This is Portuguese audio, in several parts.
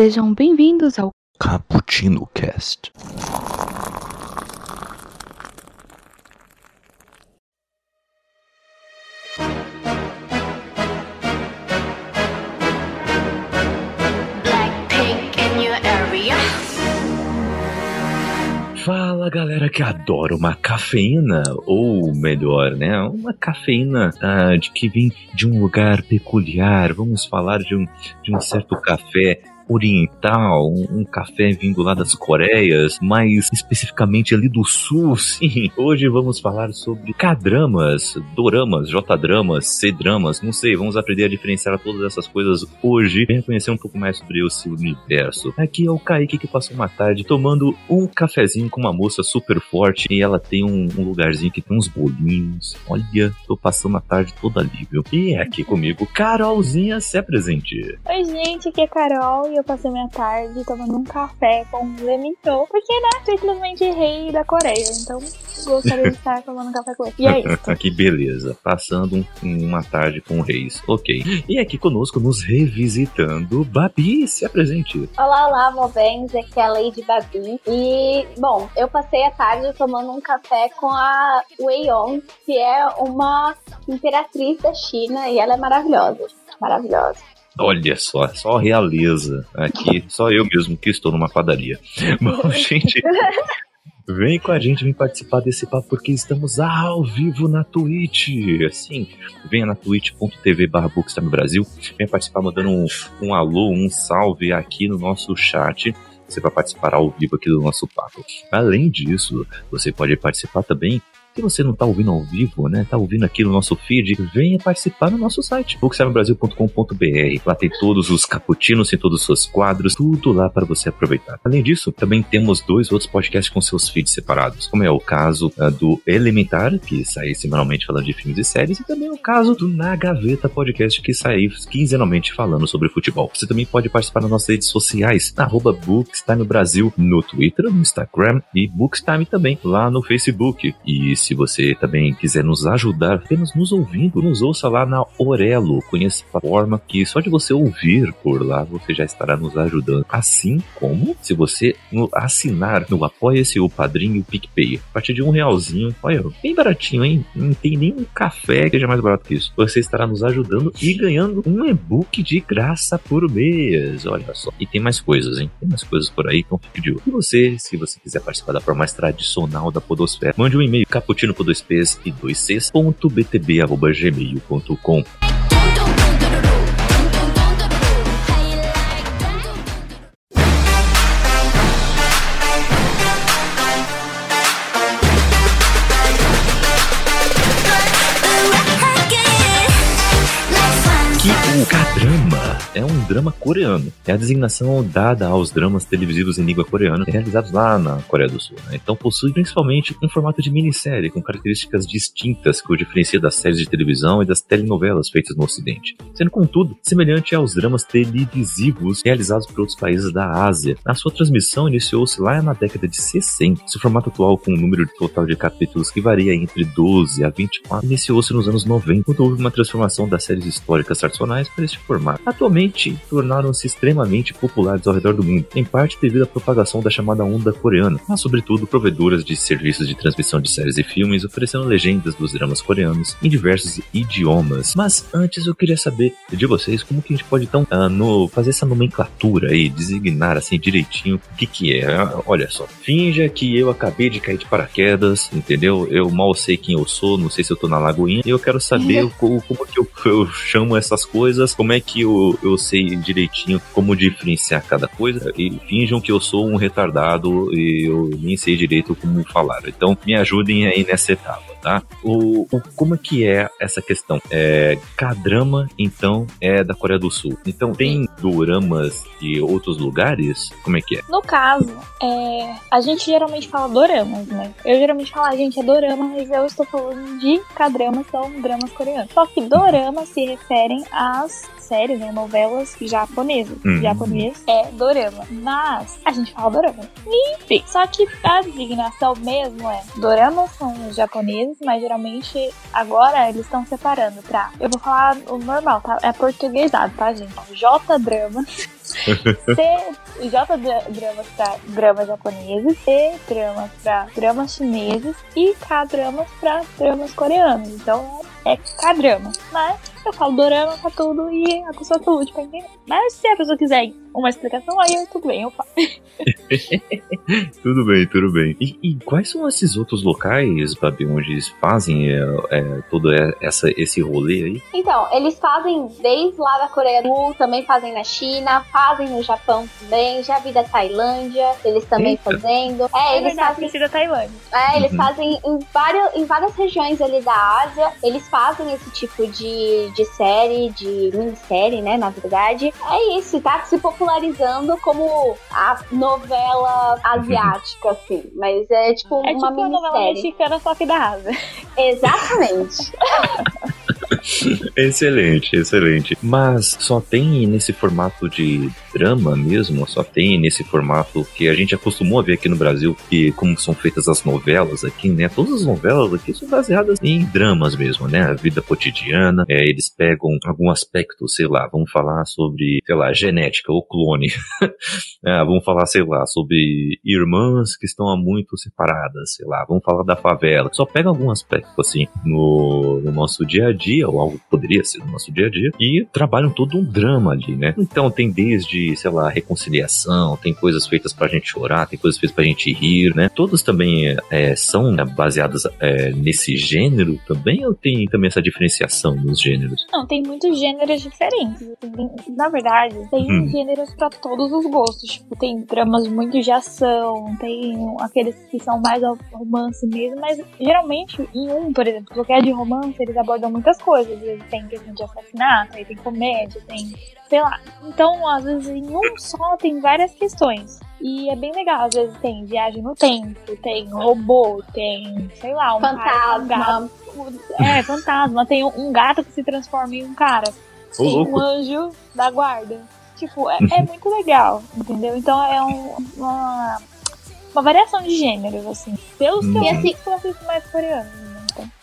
Sejam bem-vindos ao Cappuccino Cast. Fala galera que adora uma cafeína, ou melhor, né? Uma cafeína ah, de que vem de um lugar peculiar. Vamos falar de um, de um certo café oriental, um, café vindo lá das Coreias, mais especificamente ali do sul, sim. Hoje vamos falar sobre K-dramas, doramas, J-dramas, C-dramas, não sei, vamos aprender a diferenciar todas essas coisas hoje. Venha conhecer um pouco mais sobre seu universo. Aqui é o Kaique que passou uma tarde tomando um cafezinho com uma moça super forte e ela tem um, um lugarzinho que tem uns bolinhos. Olha, tô passando a tarde toda ali, viu? E é aqui comigo, Carolzinha, se apresente. Oi, gente, aqui é Carol e eu passei minha tarde tomando um café com um Lemito, porque, né, simplesmente rei da Coreia, então gostaria de estar tomando café com ele. E é isso. que beleza, passando um- uma tarde com o Reis. Ok. E aqui conosco, nos revisitando, Babi, se apresente. Olá, olá, Movens, aqui é a Lady Babi. E, bom, eu passei a tarde tomando um café com a Wei Yong, que é uma imperatriz da China e ela é maravilhosa. Maravilhosa. Olha só, só realeza. Aqui, só eu mesmo que estou numa padaria. Bom, gente. Vem com a gente, vem participar desse papo porque estamos ao vivo na Twitch. Assim, venha na twitch.tv barra Brasil. Venha participar mandando um, um alô, um salve aqui no nosso chat. Você vai participar ao vivo aqui do nosso papo. Além disso, você pode participar também. Se você não está ouvindo ao vivo, né? Tá ouvindo aqui no nosso feed, venha participar no nosso site, bookstimebrasil.com.br. Lá tem todos os caputinos, tem todos os seus quadros, tudo lá para você aproveitar. Além disso, também temos dois outros podcasts com seus feeds separados, como é o caso ah, do Elementar, que sai semanalmente falando de filmes e séries, e também o caso do Na Gaveta Podcast, que sai quinzenalmente falando sobre futebol. Você também pode participar nas nossas redes sociais, na arroba Bookstime Brasil, no Twitter, no Instagram e Bookstime também lá no Facebook. E se você também quiser nos ajudar, apenas nos ouvindo, nos ouça lá na Orelo. Conheça a plataforma que só de você ouvir por lá você já estará nos ajudando. Assim como se você assinar no Apoia-se, o Padrinho o PicPay. A partir de um realzinho, olha, bem baratinho, hein? Não tem nenhum café que seja mais barato que isso. Você estará nos ajudando e ganhando um e-book de graça por mês. Olha só. E tem mais coisas, hein? Tem mais coisas por aí, então fique de olho. E você, se você quiser participar da forma mais tradicional da Podosfera, mande um e-mail caputino Plutino com 2p e 2cs.btb.gmail.com. drama coreano. É a designação dada aos dramas televisivos em língua coreana realizados lá na Coreia do Sul. né? Então possui principalmente um formato de minissérie com características distintas que o diferencia das séries de televisão e das telenovelas feitas no Ocidente, sendo contudo semelhante aos dramas televisivos realizados por outros países da Ásia. A sua transmissão iniciou-se lá na década de 60. Seu formato atual, com um número total de capítulos que varia entre 12 a 24, iniciou-se nos anos 90, quando houve uma transformação das séries históricas tradicionais para este formato. Atualmente, tornaram-se extremamente populares ao redor do mundo, em parte devido à propagação da chamada onda coreana, mas sobretudo provedoras de serviços de transmissão de séries e filmes oferecendo legendas dos dramas coreanos em diversos idiomas. Mas antes eu queria saber de vocês como que a gente pode então ah, no- fazer essa nomenclatura aí, designar assim direitinho o que que é. Ah, Olha só, finja que eu acabei de cair de paraquedas, entendeu? Eu mal sei quem eu sou, não sei se eu tô na lagoinha, e eu quero saber o- como que eu, eu chamo essas coisas, como é que eu, eu sei direitinho como diferenciar cada coisa, e finjam que eu sou um retardado e eu nem sei direito como falar. Então me ajudem aí nessa etapa, tá? O, o- como é que é essa questão? É, K-drama, então, é da Coreia do Sul. Então tem doramas de outros lugares? Como é que é? No caso, é, a gente geralmente fala doramas, né? Eu geralmente falo, a gente é dorama, mas eu estou falando de K-dramas, que são dramas coreanos. Só que doramas se referem às séries, né, novelas japonesas. Hum. Japonês é dorama. Mas a gente fala dorama. Enfim, só que a designação mesmo é doramas são os japoneses mas geralmente agora eles estão separando pra. Eu vou falar o normal, tá? É portuguesado, tá, gente? J dramas. C, J dramas pra dramas japoneses, C dramas pra dramas chineses e K dramas pra dramas coreanos. Então é K-drama. Mas eu falo dorama pra tudo e a pessoa tá lute pra entender. Mas se a pessoa quiser uma explicação, aí tudo bem, eu falo. tudo bem, tudo bem. E, e, quais são esses outros locais, Babi, onde eles fazem é, é, todo essa, esse rolê aí? Então, eles fazem desde lá da Coreia do Sul, também fazem na China, fazem no Japão também, já vi da Tailândia, eles também Eita. fazendo. É, é eles verdade, fazem. da Tailândia. É, eles uhum. fazem em várias, em várias regiões ali da Ásia, eles fazem esse tipo de, de série, de minissérie, né, na verdade. É isso, tá se popularizando como a novela asiática, assim. Mas é tipo é uma tipo minissérie. É novela mexicana, só que da Ásia. Exatamente. excelente, excelente. Mas só tem nesse formato de drama mesmo, só tem nesse formato que a gente acostumou a ver aqui no Brasil, que como são feitas as novelas aqui, né? Todas as novelas aqui são baseadas em dramas mesmo, né? Vida cotidiana, é, eles pegam algum aspecto, sei lá, vamos falar sobre, sei lá, genética ou clone. é, vamos falar, sei lá, sobre irmãs que estão há muito separadas, sei lá, vamos falar da favela. Só pega algum aspecto, assim, no, no nosso dia a dia, ou algo que poderia ser no nosso dia a dia, e trabalham todo um drama ali, né? Então tem desde, sei lá, reconciliação, tem coisas feitas pra gente chorar, tem coisas feitas pra gente rir, né? Todas também é, são né, baseadas é, nesse gênero também, ou tem também essa diferenciação nos gêneros? Não, tem muitos gêneros diferentes. Na verdade, tem hum. gêneros para todos os gostos. Tipo, tem dramas muito de ação, tem aqueles que são mais romance mesmo, mas geralmente em um, por exemplo, qualquer de romance, eles abordam muitas coisas. Eles têm questão de assassinato, aí tem comédia, tem sei lá. Então, às vezes, em um só tem várias questões. E é bem legal, às vezes tem viagem no tempo, tem robô, tem, sei lá, um fantasma. Cara, um gato, é, fantasma, tem um gato que se transforma em um cara. Tem um anjo da guarda. Tipo, é, é muito legal, entendeu? Então é um, uma, uma variação de gêneros, assim. Pelos que eu, assim, eu assisto mais coreano.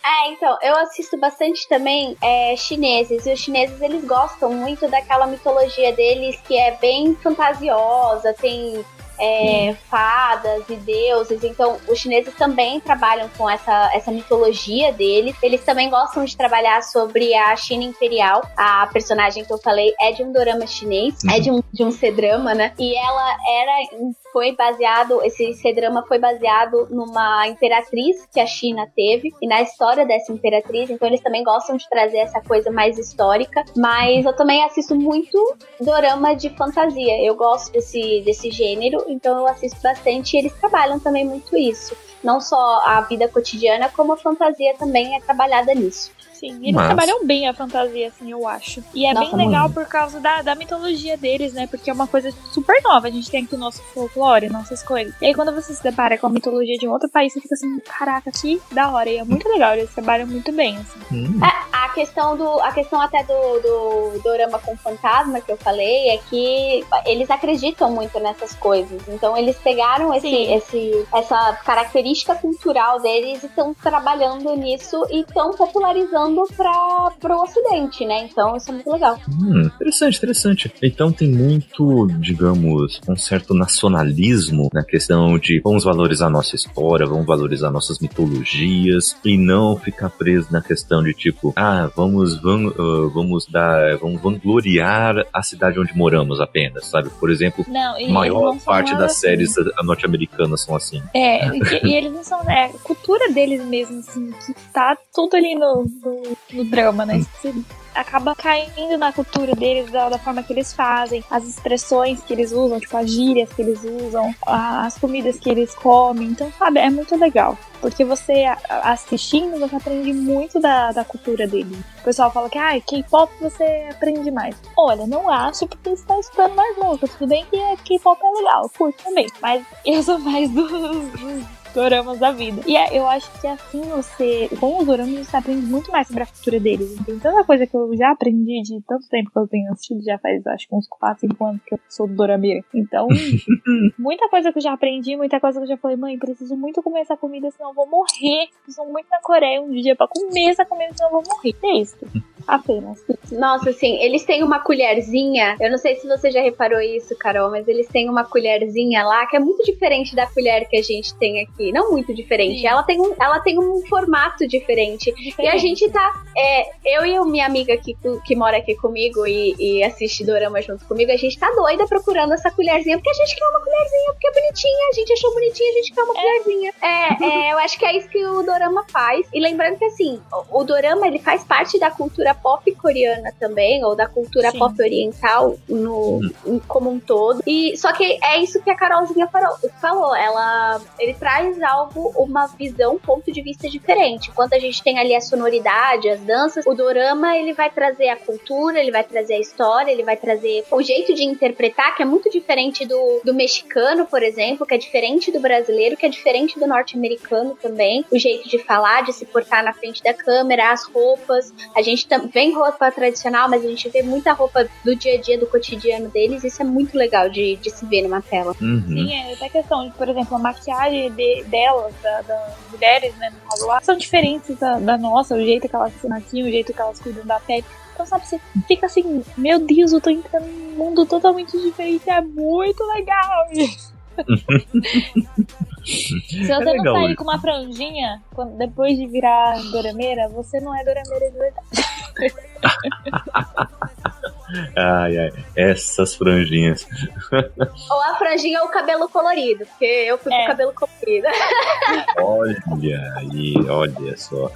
É, então, eu assisto bastante também é, chineses. E os chineses, eles gostam muito daquela mitologia deles que é bem fantasiosa, tem é, fadas e deuses. Então, os chineses também trabalham com essa, essa mitologia deles. Eles também gostam de trabalhar sobre a China Imperial. A personagem que eu falei é de um dorama chinês, uhum. é de um, de um C-drama, né? E ela era foi baseado, esse C-drama foi baseado numa imperatriz que a China teve e na história dessa imperatriz. Então, eles também gostam de trazer essa coisa mais histórica. Mas eu também assisto muito dorama de fantasia. Eu gosto desse, desse gênero então eu assisto bastante e eles trabalham também muito isso. Não só a vida cotidiana, como a fantasia também é trabalhada nisso. Sim, eles Mas... trabalham bem a fantasia, assim, eu acho. E é Nossa, bem legal por causa da, da mitologia deles, né? Porque é uma coisa super nova. A gente tem aqui o nosso folclore, nossas coisas. E aí, quando você se depara com a mitologia de um outro país, você fica assim, caraca, que da hora. E é muito legal, eles trabalham muito bem, assim. Hum. A, a, questão do. A questão até do, do dorama com fantasma que eu falei é que eles acreditam muito nessas coisas. Então eles pegaram esse, esse, essa característica cultural deles e estão trabalhando nisso e estão popularizando para o Ocidente, né? Então isso é muito legal. Hum, interessante, interessante. Então tem muito, digamos, um certo nacionalismo na questão de vamos valorizar nossa história, vamos valorizar nossas mitologias e não ficar preso na questão de tipo, ah, vamos, vamos, uh, vamos dar, vamos vangloriar a cidade onde moramos apenas, sabe? Por exemplo, não, a maior parte das assim. séries norte-americanas são assim. É, e, e, eles não são, é, a cultura deles mesmo, assim, que tá tudo ali no, no no, drama, né? Você acaba caindo na cultura deles, da, da, forma que eles fazem, as expressões que eles usam, tipo as gírias que eles usam, as comidas que eles comem. Então, sabe, é muito legal. Porque você assistindo, você aprende muito da, da cultura dele. O pessoal fala que, ah, K-pop você aprende mais. Olha, não acho porque você tá estudando mais música. Tudo bem que K-pop é legal, curto também. Mas eu sou mais dos, dos doramas da vida. E é, eu acho que assim você, com os doramas, você aprende muito mais sobre a cultura deles. Tem tanta coisa que eu já aprendi de tanto tempo que eu tenho assistido, já faz acho que uns 4, 5 anos que eu sou dorameira. Então, muita coisa que eu já aprendi, muita coisa que eu já falei, mãe, preciso muito comer essa comida, senão eu vou morrer. Preciso muito na Coreia um dia pra comer essa comida, senão eu vou morrer. É isso. Apenas. Nossa, assim, eles têm uma colherzinha. Eu não sei se você já reparou isso, Carol, mas eles têm uma colherzinha lá que é muito diferente da colher que a gente tem aqui. Não muito diferente. Ela tem, um, ela tem um formato diferente. diferente. E a gente tá. É, eu e minha amiga aqui, que mora aqui comigo e, e assiste Dorama junto comigo, a gente tá doida procurando essa colherzinha, porque a gente quer uma colherzinha, porque é bonitinha, a gente achou bonitinha, a gente quer uma é. colherzinha. É, é, eu acho que é isso que o Dorama faz. E lembrando que assim, o, o Dorama ele faz parte da cultura pop coreana também, ou da cultura Sim. pop oriental no, como um todo. E só que é isso que a Carolzinha falou. Ela ele traz algo, uma visão, um ponto de vista diferente. Enquanto a gente tem ali a sonoridade, as danças, o dorama ele vai trazer a cultura, ele vai trazer a história, ele vai trazer o jeito de interpretar, que é muito diferente do, do mexicano, por exemplo, que é diferente do brasileiro, que é diferente do norte-americano também. O jeito de falar, de se portar na frente da câmera, as roupas. A gente também vem roupa tradicional, mas a gente vê muita roupa do dia a dia, do cotidiano deles. Isso é muito legal de, de se ver numa tela. Uhum. Sim, é até questão de, por exemplo, a maquiagem de, delas, da, das mulheres, né, no caso lá, são diferentes da, da, nossa, o jeito que elas se maquiam, o jeito que elas cuidam da pele. Então, sabe, você fica assim, meu Deus, eu tô entrando num mundo totalmente diferente, é muito legal. Se você é não sair com uma franjinha quando, depois de virar dorameira, você não é dorameira de verdade. Ai, ai, essas franjinhas. Ou a franjinha ou o cabelo colorido, porque eu fui é. com cabelo colorido. Olha aí, olha só.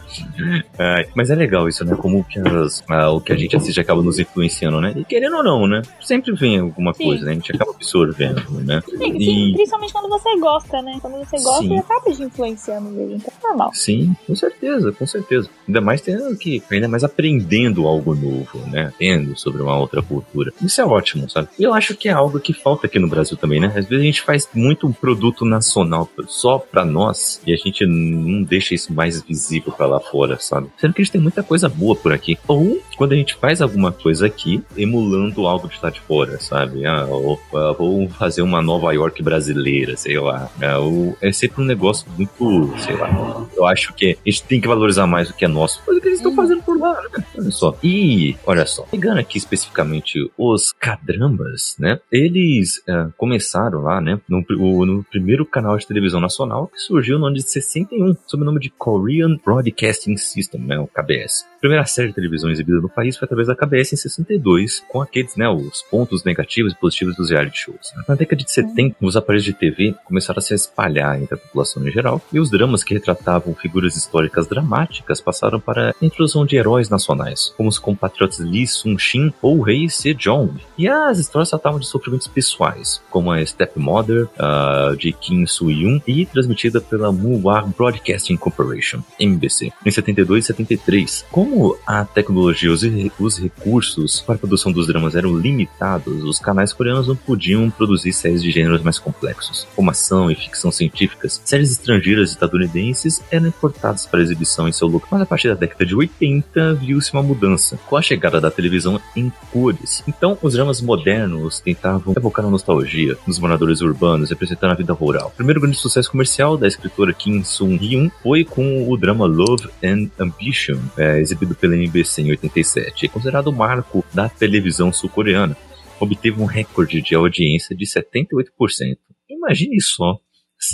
Ai, mas é legal isso, né? Como que as, ah, o que a gente assiste acaba nos influenciando, né? E querendo ou não, né? Sempre vem alguma sim. coisa, né? A gente acaba absorvendo, né? Sim, e... principalmente quando você gosta, né? Quando você gosta, sim. acaba te influenciando mesmo. Então é normal. Sim, com certeza, com certeza. Ainda mais tendo que, ainda mais aprendendo algo novo, né? Tendo sobre uma outra cultura. Isso é ótimo, sabe? E eu acho que é algo que falta aqui no Brasil também, né? Às vezes a gente faz muito produto nacional só pra nós e a gente não deixa isso mais visível pra lá fora, sabe? Sendo que a gente tem muita coisa boa por aqui. Ou quando a gente faz alguma coisa aqui, emulando algo de lá de fora, sabe? Ah, ou, ou fazer uma Nova York brasileira, sei lá. É, ou, é sempre um negócio muito, sei lá. Eu acho que a gente tem que valorizar mais o que é nosso. Coisa que eles estão fazendo por lá, né? Olha só. E, olha só, pegando aqui especificamente os Cadrambas, né? Eles uh, começaram lá, né? No, no, primeiro canal de televisão nacional que surgiu no ano de 61, sob o nome de Korean Broadcasting System, né? O KBS. A primeira série de televisão exibida no país foi através da KBS em 62, com aqueles, né? Os pontos negativos e positivos dos reality shows. Né? Na década de 70, os aparelhos de TV começaram a se espalhar entre a população em geral e os dramas que retratavam figuras históricas dramáticas passaram para a intrusão de heróis nacionais, como os compatriotas Lee Sun-shin ou rei Sejong. E as histórias tratavam de sofrimentos pessoais, como a Stepmother uh, de Kim Soo-yoon e transmitida pela Muwar Broadcasting Corporation, MBC, em 72 e 73. Como a tecnologia e os recursos para a produção dos dramas eram limitados, os canais coreanos não podiam produzir séries de gêneros mais complexos, como ação e ficção científicas. Séries estrangeiras estadunidenses eram importadas para exibição em seu local, mas a partir da década de 80 viu-se uma mudança, com a chegada da televisão em cores então, os dramas modernos tentavam evocar a nostalgia dos moradores urbanos, representando a vida rural. O primeiro grande sucesso comercial da escritora Kim Sung-hyun foi com o drama Love and Ambition, é, exibido pela MBC em 87, é considerado o marco da televisão sul-coreana. Obteve um recorde de audiência de 78%. Imagine só,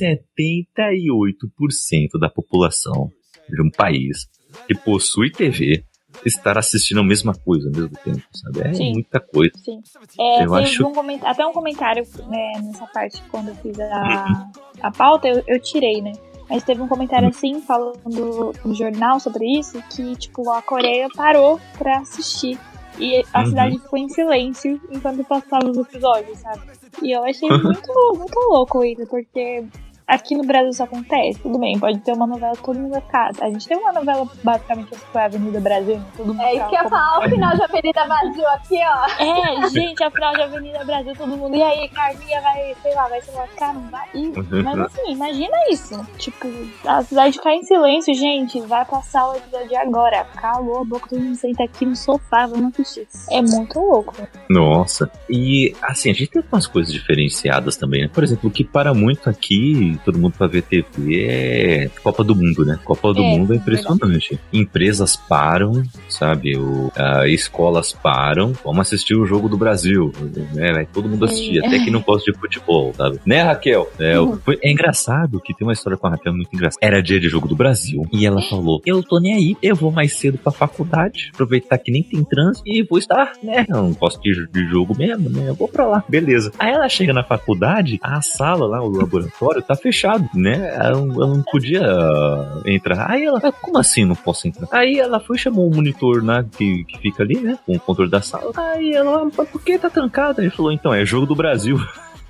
78% da população de um país que possui TV estar assistindo a mesma coisa ao mesmo tempo, sabe? É Sim. muita coisa. Sim. É, eu acho... um até um comentário né, nessa parte, quando eu fiz a, a pauta, eu, eu tirei, né? Mas teve um comentário assim, falando no jornal sobre isso, que, tipo, a Coreia parou pra assistir. E a uhum. cidade ficou em silêncio enquanto passava os episódios, sabe? E eu achei muito, muito louco isso, porque aqui no Brasil isso acontece. Tudo bem, pode ter uma novela todo mundo vai ficar. A gente tem uma novela basicamente que foi a Avenida Brasil, né? todo mundo É isso que eu ia falar, o final de Avenida Brasil aqui, ó. É, gente, a final de Avenida Brasil, todo mundo. E aí, Carminha vai, sei lá, vai se lascar, não vai. E, mas assim, imagina isso. Tipo, a cidade cai em silêncio, gente. Vai passar o episódio agora. Calou a boca, todo mundo senta aqui no sofá, vamos assistir. É muito louco. Nossa. E assim, a gente tem umas coisas diferenciadas também, né? Por exemplo, o que para muito aqui, todo mundo pra ver TV, é Copa do Mundo, né? Copa do É, Mundo é impressionante. Empresas param, sabe? O, ah, escolas param. Vamos assistir o jogo do Brasil. Né? Vai todo mundo assistir, até que não gosta de futebol, sabe? Né, Raquel? É, o- foi- é engraçado que tem uma história com a Raquel muito engraçada. Era dia de jogo do Brasil e ela falou: Eu tô nem aí, eu vou mais cedo pra faculdade, aproveitar que nem tem trânsito e vou estar, né? Eu não ir de jogo mesmo, né? Eu vou pra lá, beleza. Aí ela chega na faculdade, a sala lá, o laboratório, tá fechado, né? Ela, não- ela não podia ah, entrar. Aí ela, "Ah, como assim não posso entrar? Aí ela foi chamou o monitor, né? Que, que fica ali, né? Com o controle da sala. Aí ela, "Mas por que tá trancada? Ele falou, então, é jogo do Brasil.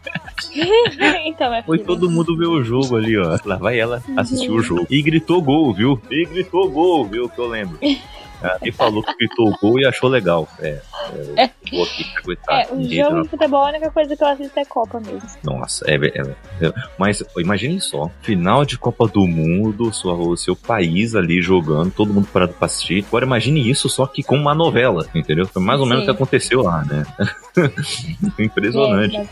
então, é Foi todo mundo ver o jogo ali, ó. Lá vai ela assistir o jogo. E gritou gol, viu? E gritou gol, viu? Que eu lembro. Ah, E falou que gritou gol e achou legal. É, é, eu vou aqui caguetar. É, o jogo de futebol, a única coisa que eu assisto é Copa mesmo. Nossa, é, é, é- Mas imagine só: final de Copa do Mundo, sua, o seu país ali jogando, todo mundo parado pra assistir. Agora imagine isso só que com uma novela, entendeu? Foi mais ou menos o que aconteceu lá, né? Impressionante. É.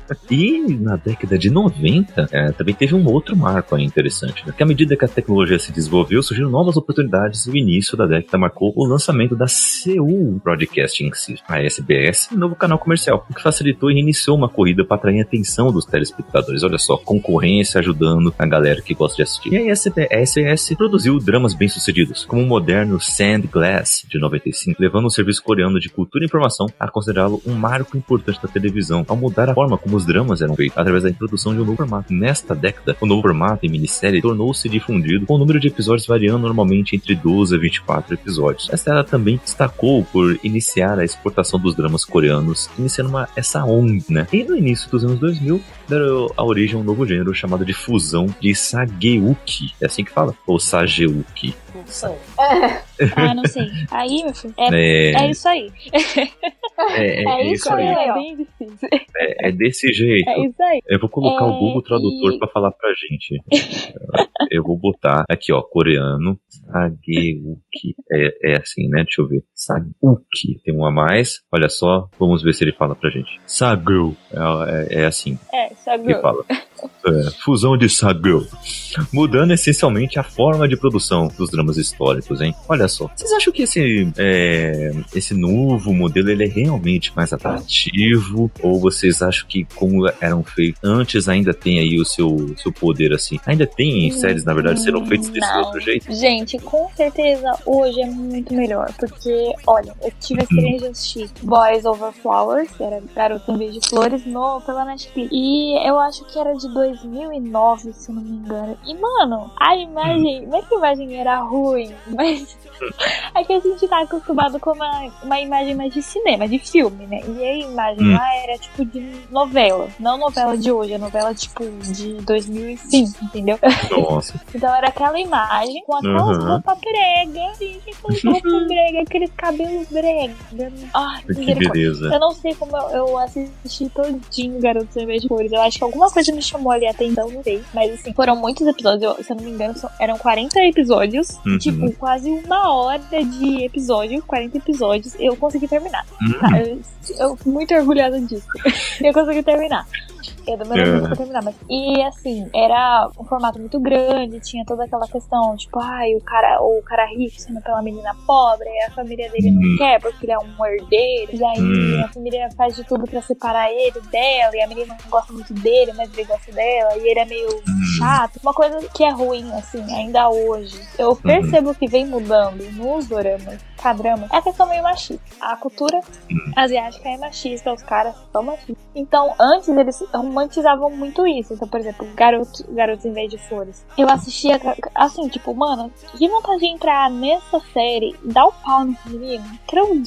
E na década de 90, é, também teve um outro marco aí interessante, né? Que à medida que a tecnologia se desenvolveu, surgiram novas oportunidades e o início da década marcou o lançamento da Seoul Broadcasting System, a SBS, um novo canal comercial, o que facilitou e iniciou uma corrida para atrair a atenção dos telespectadores. Olha só, concorrência ajudando a galera que gosta de assistir. E a SBS produziu dramas bem-sucedidos, como o moderno Sand Glass, de 95, levando o serviço coreano de cultura e informação a considerá-lo um marco importante da televisão, ao mudar a forma como os dramas eram feitos, através da introdução de um novo formato. Nesta década, o novo formato em minissérie tornou-se difundido, com o número de episódios variando normalmente entre 12 a 24 episódios. Esta era também destacou por iniciar a exportação dos dramas coreanos, iniciando uma, essa onda, né? E no início dos anos 2000, deram a origem a um novo gênero chamado de fusão de Sageuki. É assim que fala? Ou Sageuki. Ah, não sei. Aí, meu filho, é, É, é isso aí. é, é, é isso isso aí. aí. É bem difícil. É, é desse jeito. É isso aí. Eu vou colocar o É, Google Tradutor e- pra falar pra gente. Eu vou botar aqui, ó, coreano, Sageuki. É, é assim, né? Deixa eu ver. Sageuki. Tem um a mais. Olha só, vamos ver se ele fala pra gente. Sageu. É, é, é assim É, só que fala. É, fusão de Sageu. Mudando essencialmente a forma de produção dos dramas históricos, hein? Olha só. Vocês acham que esse, é, esse novo modelo ele é realmente mais atrativo? Ou vocês acham que, como eram feitos antes, ainda tem aí o seu, seu poder assim? Ainda tem séries, na verdade, serão feitas desse Não. outro jeito? Gente, com certeza hoje é muito melhor. Porque, olha, eu tive a experiência de assistir Boys Over Flowers, que era Garoto em Vez de Flores, no, pela Netflix. E eu acho que era de 2009, se não me engano. E, mano, a imagem, não é que a imagem era ruim, mas é que a gente tá acostumado com uma, uma imagem mais de cinema, de filme, né? E a imagem Hum. lá era tipo de novela. Não novela de hoje, é novela tipo de 2005, entendeu? Nossa. Então era aquela imagem com aquelas Uhum. roupas brega, gente, aquelas roupas brega, aqueles cabelos brega. Ai, Que beleza. Eu não sei como eu, eu assisti todinho Garoto Sem Vez de Cores. Eu acho que alguma coisa me chamou ali a atenção, não sei. Mas assim, foram muitos episódios. Eu, se eu não me engano, eram 40 episódios. Uhum. Tipo, quase uma hora de episódio, 40 episódios. Eu consegui terminar. Hum. Tá, Eu, eu fico muito orgulhosa disso. eu consegui terminar. Eu demorei É. muito pra terminar, mas. E assim, era um formato muito grande, tinha toda aquela questão, tipo, ai, o cara, o cara rico sendo pela menina pobre, a família dele não quer porque ele é um herdeiro, e aí Hum. a família faz de tudo pra separar ele dela, e a menina não gosta muito dele, mas ele gosta dela, e ele é meio Hum. chato. Uma coisa que é ruim, assim, ainda hoje. Eu percebo que vem mudando nos doramas, cadramas, é a questão meio machista. A cultura Hum. asiática é machista, os caras são machistas. Então, antes eles romantizavam muito isso. Então, por exemplo, garoto, garotos em vez de flores. Eu assistia, assim, tipo, mano, que vontade de entrar nessa série e dar o pau nesse menino. Que era um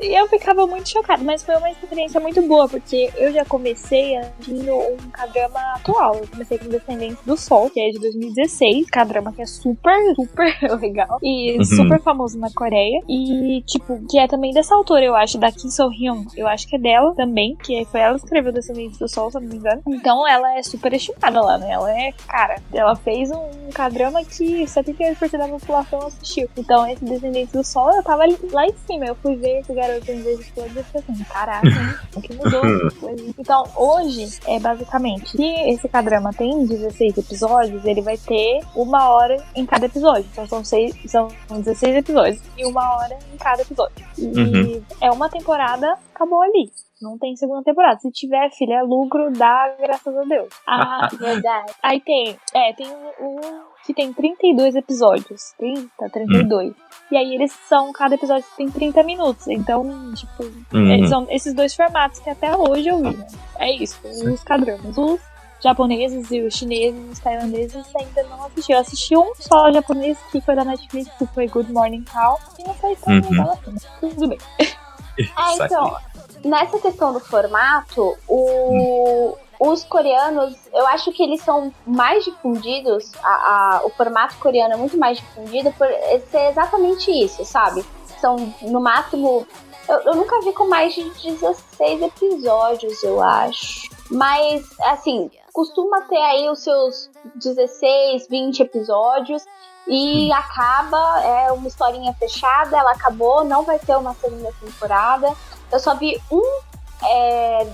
eu ficava muito chocada, mas foi uma experiência muito boa, porque eu já comecei assistindo um K-drama atual. Eu comecei com Descendentes do Sol, que é de 2016. K-drama que é super, super legal. E Uhum. super famoso na Coreia. E, tipo, que é também dessa autora, eu acho, da Kim So Hyun. Eu acho que é dela também, que foi ela que escreveu Descendentes do Sol, se não me engano. Então ela é super estimada lá, né? Ela é, cara, ela fez um K-drama que 78% da população assistiu. Então, esse Descendentes do Sol, eu tava ali- lá em cima. Eu fui ver esse garoto em vez de todos e fiquei assim, caraca, hein? o que mudou? então, hoje, é basicamente, se esse K-drama tem 16 episódios, ele vai ter uma hora em cada episódio. Então, são, seis, são 16 episódios e uma hora em cada episódio. E Uhum. é uma temporada, acabou ali. Não tem segunda temporada. Se tiver, filho, é lucro, dá graças a Deus. Ah, Verdade. Aí tem, é, tem um que tem 32 episódios. 30, 32. E aí eles são, cada episódio tem 30 minutos. Então, tipo, Uhum. são esses dois formatos que até hoje eu vi, né? É isso, os cadramas. Os japoneses e os chineses e os tailandeses ainda não assisti. Eu assisti um só japonês que foi da Netflix, que foi Good Morning Call. E não foi tão Uhum. legal assim. Tudo bem. É, então, nessa questão do formato, o- os coreanos, eu acho que eles são mais difundidos, a- a- o formato coreano é muito mais difundido por ser exatamente isso, sabe? São, no máximo, eu, eu nunca vi com mais de 16 episódios, eu acho. Mas, assim, costuma ter aí os seus 16, 20 episódios e acaba, é uma historinha fechada, ela acabou, não vai ter uma segunda temporada. Eu só vi um, é,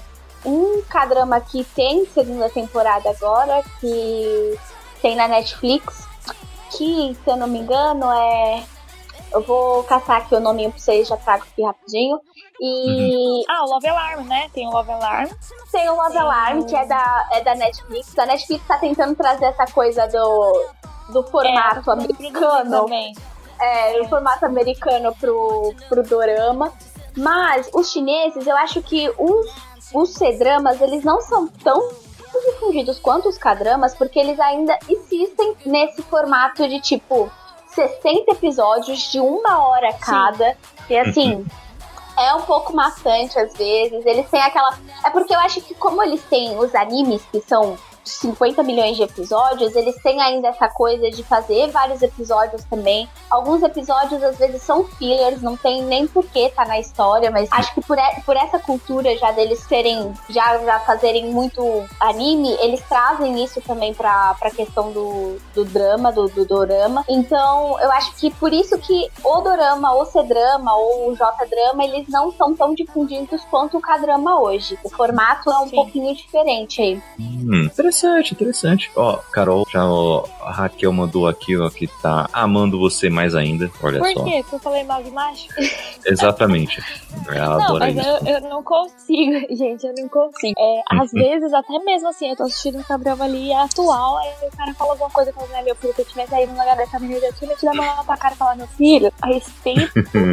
um K-drama que tem segunda temporada agora, que tem na Netflix, que, se eu não me engano, é. Eu vou caçar aqui o nome pra vocês, já trago aqui rapidinho. E Ah, o Love Alarm, né? Tem o Love Alarm. tem o Love Alarm, que é da, é da Netflix. A Netflix tá tentando trazer essa coisa do, do formato É, americano. Também. é, o formato americano pro, pro dorama. Mas os chineses, eu acho que os, os C-dramas, eles não são tão difundidos quanto os K-dramas, porque eles ainda insistem nesse formato de tipo 60 episódios de uma hora cada. E assim. É um pouco maçante às vezes. Eles têm aquela. É porque eu acho que, como eles têm os animes que são 50 milhões de episódios, eles têm ainda essa coisa de fazer vários episódios também. Alguns episódios às vezes são fillers, não tem nem porquê tá na história, mas acho que por, e- por essa cultura já deles serem, já, já fazerem muito anime, eles trazem isso também pra, pra questão do, do drama, do, do dorama. Então eu acho que por isso que o dorama, o C-drama ou o J-drama, eles não são tão difundidos quanto o K-drama hoje. O formato é um Sim. pouquinho diferente aí. Hum, interessante, interessante. Ó, Carol, já ó, a Raquel mandou aqui, ó, que tá amando você mais ainda. Olha Por só. quê? Porque eu falei mal de macho? Exatamente. Ela Não, adora mas isso. eu, eu não consigo, gente, eu não consigo. É, às Uhum. vezes, até mesmo assim, eu tô assistindo um Gabriel ali atual, aí o cara fala alguma coisa, fala, né, meu filho, se eu tivesse aí no lugar dessa menina, eu tinha te dar uma pra cara e falar, meu filho, a respeito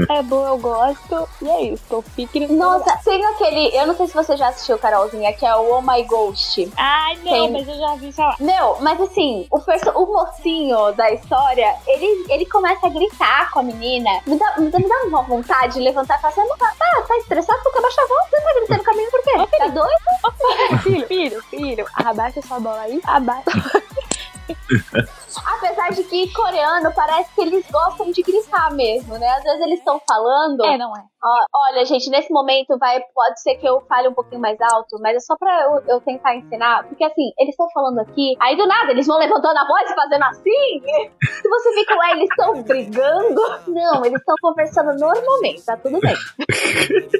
é bom, eu gosto, e é isso, tô fique no Nossa, tem aquele. Eu não sei se você já assistiu, Carolzinha, que é o Oh My Ghost. Ai, não, Mas eu já vi falar. Meu, mas assim, o, perso o mocinho da história, ele, ele começa a gritar com a menina. Me dá, me dá, me dá uma vontade de levantar e falar assim: "Ah, tá, tá estressado porque abaixa a voz, você tá gritando com a menina por quê? Tá doido? filho, filho, filho, abaixa sua bola aí, abaixa. Apesar de que coreano parece que eles gostam de gritar mesmo, né? Às vezes eles estão falando. É, não é. Ó, olha, gente, nesse momento vai, pode ser que eu fale um pouquinho mais alto, mas é só pra eu, eu tentar ensinar. Porque assim, eles estão falando aqui, aí do nada eles vão levantando a voz e fazendo assim. Se você fica lá, eles estão brigando. Não, eles estão conversando normalmente, tá tudo bem.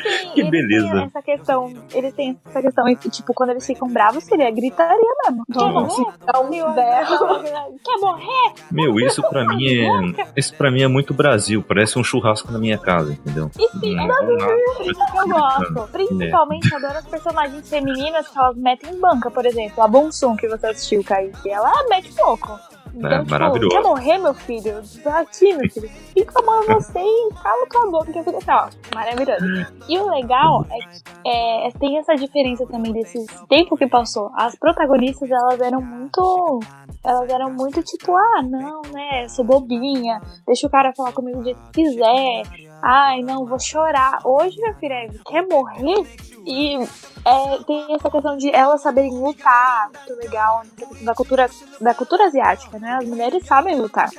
Sim, Que eles beleza. têm essa questão, eles têm essa questão, e, tipo, quando eles ficam bravos, seria gritaria mesmo. Nossa. morrer? É um berro. Quer morrer? Meu, isso pra mim é. Isso pra mim é muito Brasil. Parece um churrasco na minha casa, entendeu? E sim, Não, é nada. Eu gosto. Principalmente adoro as personagens femininas que elas metem em banca, por exemplo. A Bonsum que você assistiu, Kaique. Ela mete pouco. Então, tipo, maravilhosa. quer morrer, meu filho? Tá aqui, meu filho. Fica amando você e cala tua boca que eu fico assim, ó. Maravilhoso. E o legal é que é, tem essa diferença também desse tempo que passou. As protagonistas, elas eram muito. Elas eram muito tipo, ah, não, né? Sou bobinha. Deixa o cara falar comigo do jeito que quiser. Ai, não, vou chorar. Hoje, minha filha, quer morrer? E é, tem essa questão de elas saberem lutar, muito legal, da cultura, da cultura asiática, né? As mulheres sabem lutar.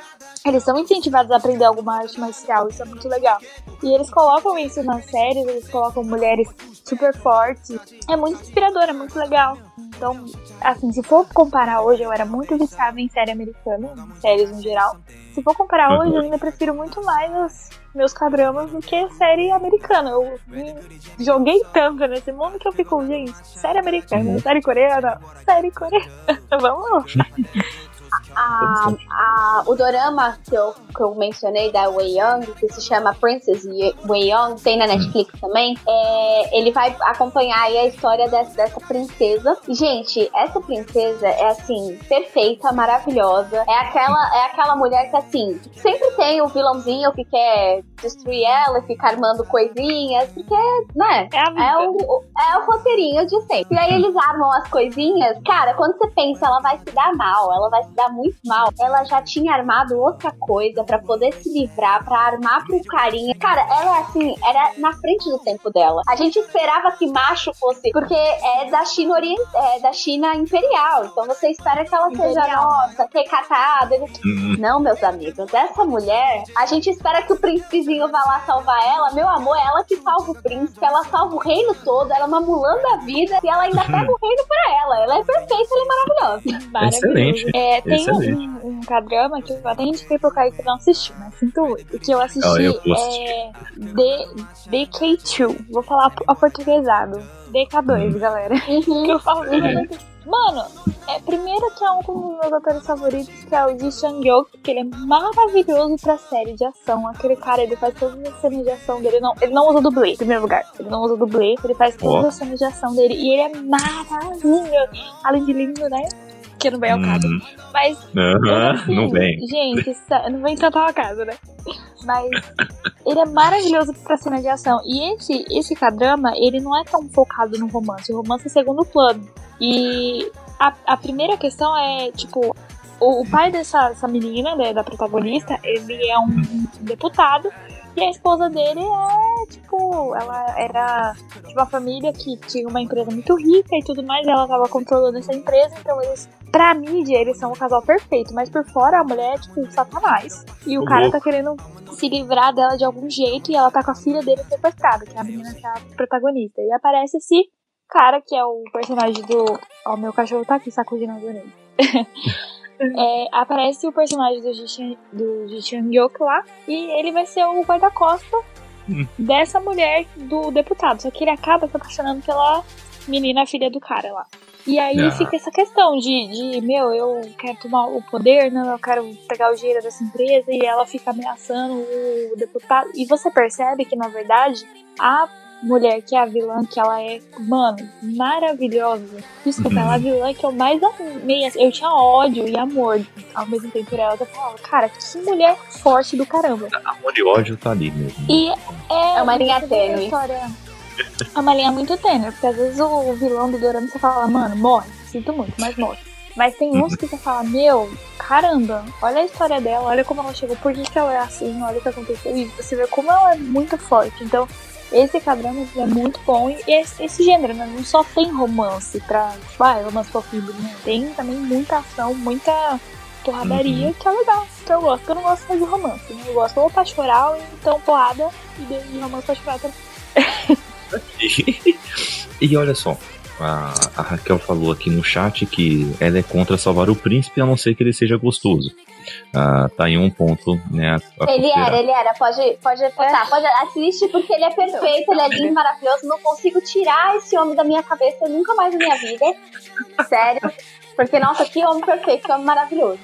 Eles são incentivados a aprender alguma arte marcial, isso é muito legal. E eles colocam isso nas séries, eles colocam mulheres super fortes. É muito inspirador, é muito legal. Então, assim, se for comparar hoje, eu era muito viciada em série americana, em séries em geral. Se for comparar hoje, eu ainda prefiro muito mais os meus cadramas do que série americana. Eu me joguei tanto nesse mundo que eu fico, gente, série americana, uhum. série coreana, série coreana. Vamos lá. a, a, o dorama que eu, que eu mencionei da Wei Young, que se chama Princess Wei Young, tem na Netflix também, é, ele vai acompanhar a história dessa, dessa princesa. gente, essa princesa é assim, perfeita, maravilhosa. É aquela, é aquela mulher que assim, sempre tem o vilãozinho que quer destruir ela e ficar armando coisinhas, porque, né? É, é, o, é o roteirinho de sempre. E aí eles armam as coisinhas. Cara, quando você pensa, ela vai se dar mal, ela vai se dar muito mal. Ela já tinha armado outra coisa para poder se livrar, para armar pro carinha. Cara, ela assim, era na frente do tempo dela. A gente esperava que macho fosse, porque é da China Orient... é da China Imperial. Então você espera que ela Imperial. seja, nossa, recatada. Uhum. Não, meus amigos, essa mulher, a gente espera que o príncipezinho vá lá salvar ela. Meu amor, é ela que salva o príncipe, ela salva o reino todo, ela é uma mulã da vida e ela ainda pega o reino pra ela. Ela é perfeita, ela é maravilhosa. Excelente. É, tem Excelente. um, um cadrama que eu até indiquei pro Caio que não assistiu, mas sinto muito. O que eu assisti oh, eu é D, DK2. Vou falar aportuguesado. DK2, uhum. galera. Uhum. que eu falo Mano, é, primeiro que é um dos meus atores favoritos, que é o Ji Chang-hyuk, que ele é maravilhoso pra série de ação. Aquele cara, ele faz todas as cenas de ação dele. Não, ele não usa dublê, em primeiro lugar. Ele não usa dublê, ele faz todas oh. as cenas de ação dele. E ele é maravilhoso. Além de lindo, né? Que não vem ao caso. Hum. Mas. assim, não vem. Gente, não vem tanto ao caso, né? Mas ele é maravilhoso pra cena de ação. E esse, esse K-drama, ele não é tão focado no romance. O romance é segundo plano. E a, a primeira questão é, tipo, o, o pai dessa, menina, né, da protagonista, ele é um deputado e a esposa dele é, tipo, ela era de uma família que tinha uma empresa muito rica e tudo mais, e ela tava controlando essa empresa, então eles, pra mídia, eles são o casal perfeito, mas por fora a mulher é, tipo, satanás. E o, cara tá querendo se livrar dela de algum jeito e ela tá com a filha dele sequestrada, que é a menina que é a protagonista. E aparece esse cara que é o personagem do. Ó, meu cachorro tá aqui sacudindo as orelhas. é, aparece o personagem do Ji, do Chang-hyuk lá e ele vai ser o guarda-costa hum. dessa mulher do deputado. Só que ele acaba se apaixonando pela menina filha do cara lá. E aí ah. fica essa questão de, de, meu, eu quero tomar o poder, não, eu quero pegar o dinheiro dessa empresa e ela fica ameaçando o deputado. E você percebe que, na verdade, a mulher que é a vilã, que ela é, mano, maravilhosa. Desculpa, ela é a uhum. vilã que eu mais amei. Assim, eu tinha ódio e amor ao mesmo tempo por ela. Eu falava, cara, que mulher forte do caramba. Amor e ódio tá ali mesmo. E é, é uma linha tênue. É uma linha muito tênue, porque às vezes o vilão do Dorama você fala, mano, morre. Sinto muito, mas morre. Mas tem uns que você fala, meu, caramba, olha a história dela, olha como ela chegou, por que, que ela é assim, olha o que aconteceu. E você vê como ela é muito forte. Então, esse K-drama é muito bom e esse, esse, gênero né, não só tem romance pra, tipo, ah, romance fofinho, né? tem também muita ação, muita porradaria uhum. que é legal, que eu gosto. Eu não gosto de romance, né? Eu gosto ou pra chorar ou então porrada e de romance pra chorar também. e olha só, a, a, Raquel falou aqui no chat que ela é contra salvar o príncipe a não ser que ele seja gostoso. Ah, tá em um ponto, né? ele era, ele era, pode, pode botar, pode assiste porque ele é perfeito, ele é lindo, maravilhoso. Não consigo tirar esse homem da minha cabeça nunca mais na minha vida. Sério. Porque, nossa, que homem perfeito, que homem maravilhoso.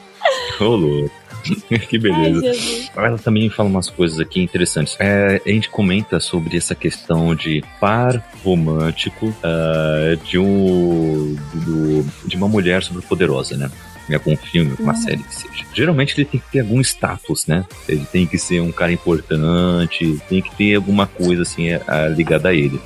Rolou. que beleza. Ai, Ela também fala umas coisas aqui interessantes. É, a gente comenta sobre essa questão de par romântico uh, de, um, do, de uma mulher superpoderosa, né? Em algum filme, uma uhum. série que seja. Geralmente ele tem que ter algum status, né? Ele tem que ser um cara importante, tem que ter alguma coisa assim a, ligada a ele.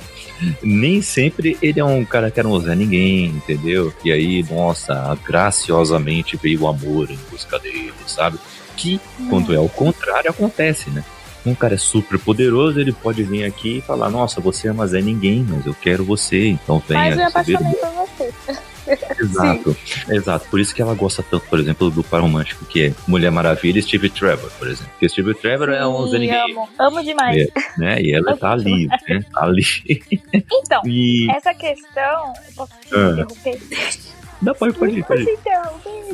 Nem sempre ele é um cara que não usa ninguém, entendeu? E aí, nossa, graciosamente veio o amor em busca dele, sabe? Que, quando é o contrário, acontece, né? Um cara é super poderoso, ele pode vir aqui e falar: Nossa, você é mas é ninguém, mas eu quero você, então venha. Mas eu apaixonei por você. Exato, exato. Por isso que ela gosta tanto, por exemplo, do par romântico que é Mulher Maravilha e Steve Trevor, por exemplo. Porque Steve Trevor é um Sim, Ninguém, amo. Amo demais. É, né? E ela tá ali, né? Ali. Então, E. essa questão. Posso te Ah. interromper? Não, pode, pode ir, pode ir.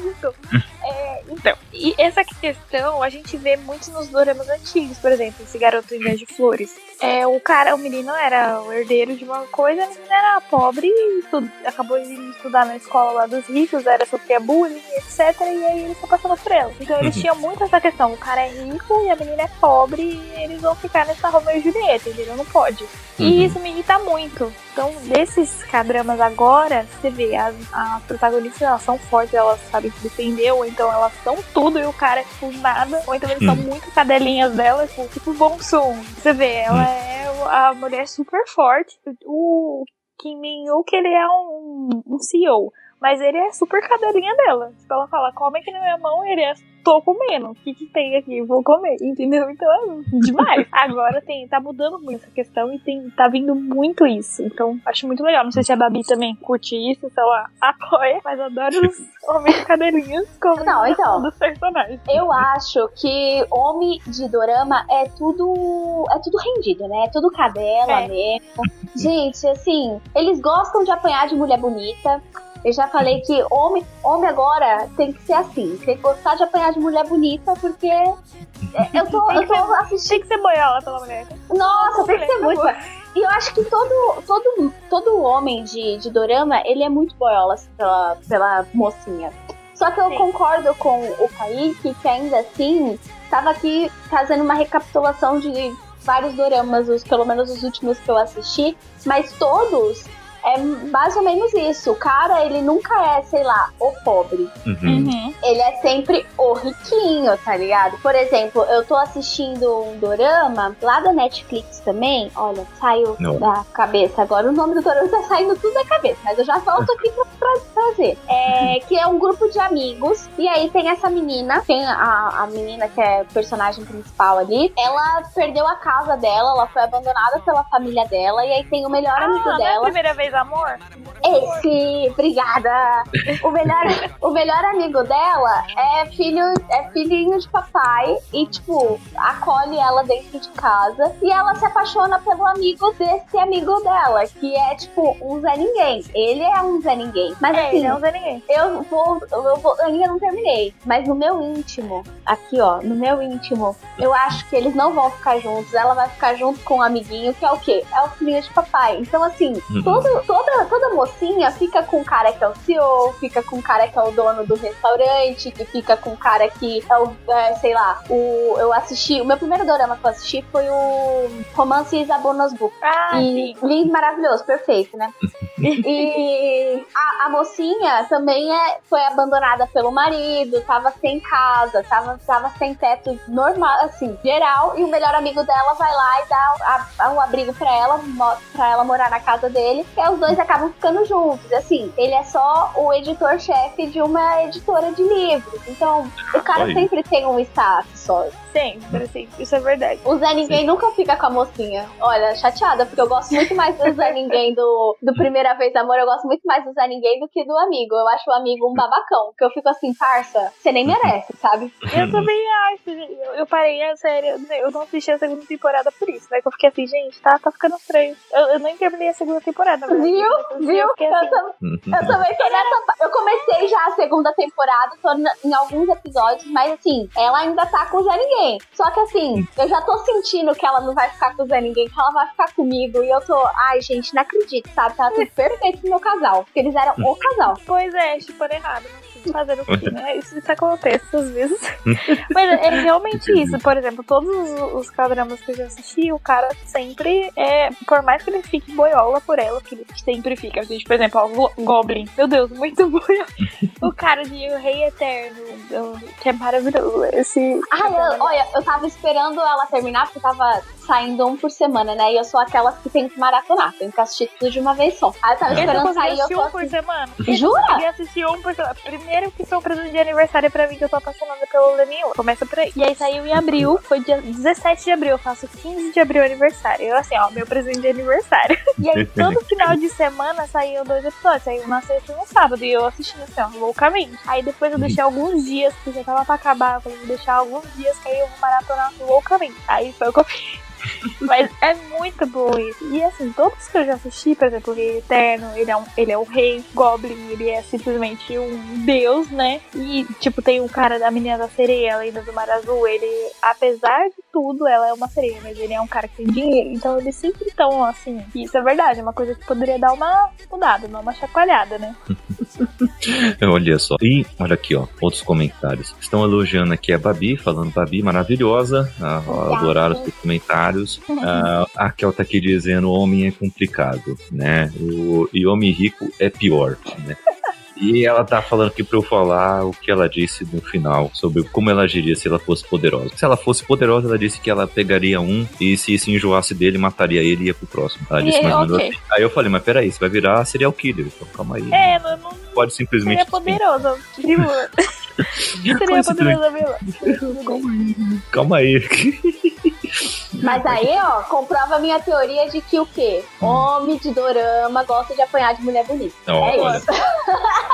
desculpa. É, então, e essa questão a gente vê muito nos doramas antigos, por exemplo, esse garoto em vez de flores. É, o cara, o menino era o herdeiro de uma coisa, a menina era pobre e acabou indo estudar na escola lá dos ricos, era sofria bullying, etc. E aí ele se apaixonou por ela. Então eles Uhum. tinham muito essa questão: o cara é rico e a menina é pobre e eles vão ficar nessa Romeo e Julieta, entendeu? Não pode. Uhum. E isso me irrita muito. Então, desses cadramas agora, você vê, as, as protagonistas elas são fortes, elas sabem se defender, ou então elas são tudo e o cara é tipo nada, ou então eles são Hum. muito cadelinhas dela, tipo, tipo Bonsum. Você vê, ela é a mulher super forte. O Kim Min-yook, ele é um, um CEO. Mas ele é super cadelinha dela. Tipo, ela fala, come aqui na minha mão, ele é, tô comendo. O que que tem aqui? Vou comer, entendeu? Então é demais. Agora tem, tá mudando muito essa questão e tem, tá vindo muito isso. Então, acho muito legal. Não sei se a Babi também curte isso, se ela apoia, mas adoro os homens cadelinhas como Não, então. dos personagens. Eu acho que homem de dorama é tudo. É tudo rendido, né? É tudo cadela É. mesmo. Gente, assim, eles gostam de apanhar de mulher bonita. Eu já falei que homem, homem agora tem que ser assim, tem que gostar de apanhar de mulher bonita, porque é, eu tô, eu tô assistindo. Tem que ser boiola pela mulher. Nossa, tem que ser muito. E eu acho que todo, todo, todo homem de, de dorama, ele é muito boiola assim, pela, pela mocinha. Só que eu Sim. concordo com o Kaique que ainda assim tava aqui fazendo uma recapitulação de vários doramas, os, pelo menos os últimos que eu assisti, mas todos é mais ou menos isso. O cara, ele nunca é, sei lá, o pobre Uhum. Uhum. ele é sempre o riquinho, tá ligado? Por exemplo, eu tô assistindo um dorama lá da Netflix também. Olha, saiu Não. da cabeça. Agora o nome do dorama tá saindo tudo da cabeça, mas eu já volto aqui pra, pra trazer. É, que é um grupo de amigos. E aí tem essa menina, tem a, a menina que é o personagem principal ali. Ela perdeu a casa dela, ela foi abandonada pela família dela. E aí tem o melhor amigo Ah, não é a dela. primeira vez amor? Esse, obrigada. O melhor, o melhor amigo dela é filho, é filhinho de papai e tipo acolhe ela dentro de casa e ela se apaixona pelo amigo desse amigo dela, que é tipo um Zé Ninguém. Ele é um Zé Ninguém, mas É, assim, ele não usa ninguém. eu vou, eu vou, eu ainda não terminei, mas no meu íntimo, aqui ó, no meu íntimo, eu acho que eles não vão ficar juntos. Ela vai ficar junto com o amiguinho, que é o quê? É o filhinho de papai. Então, assim, Uhum. todo, toda, toda mocinha fica com o cara que é o CEO, fica com o cara que é o dono do restaurante, que fica com o cara que é o, é, sei lá, o. Eu assisti, o meu primeiro dorama que eu assisti foi o Romance Isabonos Book. Ah, E sim. lindo, maravilhoso, perfeito, né? e a, a mocinha também é, foi abandonada pelo marido, tava sem casa, tava, tava sem teto normal, assim, geral, e o melhor amigo dela vai lá e dá a- a- um abrigo pra ela, pra ela morar na casa dele, e os dois acabam ficando juntos. Assim, ele é só o editor-chefe de uma editora de livros. Então, o cara sempre tem um status só. Sempre, assim, isso é verdade. O Zé Ninguém nunca fica com a mocinha. Olha, chateada, porque eu gosto muito mais do Zé Ninguém do, do Primeira Vez Amor. Eu gosto muito mais do Zé Ninguém do que do amigo. Eu acho o amigo um babacão. Porque eu fico assim, parça, você nem merece, sabe? Eu também acho, gente. Eu, eu parei a série, eu- eu não assisti a segunda temporada por isso, né? Que eu fiquei assim, gente, tá, tá ficando estranho. Eu, eu nem terminei a segunda temporada, né? Viu? Eu Viu? Eu, assim, Uhum. eu também tô nessa. Eu comecei já a segunda temporada, tô em alguns episódios, mas assim, ela ainda tá com o Zé Ninguém. Só que assim, eu já tô sentindo que ela não vai ficar com o Zé Ninguém, que ela vai ficar comigo. E eu tô, ai, gente, não acredito, sabe? Tá tudo perfeito pro meu casal. Porque eles eram o casal. Pois é, chupando errado. Não fazer o que, né? Isso, isso acontece às vezes. Mas é realmente isso. Por exemplo, todos os, os cadramas que eu já assisti, o cara sempre é. Por mais que ele fique boiola por ela, que ele sempre fica. Gente, por exemplo, ó, Goblin. Meu Deus, muito boiola. o cara de O Rei Eterno, que é maravilhoso. Esse. Ai, eu- olha, eu tava esperando ela terminar, porque tava saindo um por semana, né? E eu sou aquelas que tem que maratonar, tem que assistir tudo de uma vez só. Aí eu tava Esse eu esperando consegui sair, eu tô um por assim, semana. Jura? Eu consegui assistir um por semana. Primeiro que um presente de aniversário pra mim, que eu tô apaixonada pelo Lemieux. Começa por aí. E aí saiu em abril, foi dia 17 de abril. Eu faço 15 de abril aniversário. Eu assim, ó, meu presente de aniversário. E aí todo final de semana saíam dois episódios. Saiu na sexta e no sábado. E eu assistindo assim, ó, loucamente. Aí depois eu deixei alguns dias, porque já tava pra acabar. Eu falei, vou deixar alguns dias que aí eu vou maratonar loucamente. Aí foi o que eu fiz. Mas é muito bom isso. E assim, todos que eu já assisti, por exemplo, o Rei Eterno, ele é, um, ele é o rei. Goblin, ele é simplesmente um deus, né? E, tipo, tem o cara da menina da sereia, a lenda do Mar Azul. Ele, apesar de tudo, ela é uma sereia, mas ele é um cara que tem dinheiro. Então eles sempre estão assim. E isso é verdade, é uma coisa que poderia dar uma mudada, dar uma chacoalhada, né? Olha só. E olha aqui, ó, outros comentários. Estão elogiando aqui a Babi, falando Babi maravilhosa. Ah, adoraram os seus comentários. Ah, a Kel tá aqui dizendo homem é complicado, né? O, e homem rico é pior, né? E ela tá falando aqui pra eu falar o que ela disse no final sobre como ela agiria se ela fosse poderosa. Se ela fosse poderosa, ela disse que ela pegaria um e se se enjoasse dele, mataria ele e ia pro próximo. Ela disse mais ou menos assim. Aí eu falei, mas peraí, você vai virar serial killer. Então calma aí. É, não, não Pode simplesmente. seria poderosa. Vilã. seria Como poderosa vilã. Calma aí. Mas aí, ó, comprova a minha teoria de que o quê? Homem de dorama gosta de apanhar de mulher bonita. Não, é olha, isso.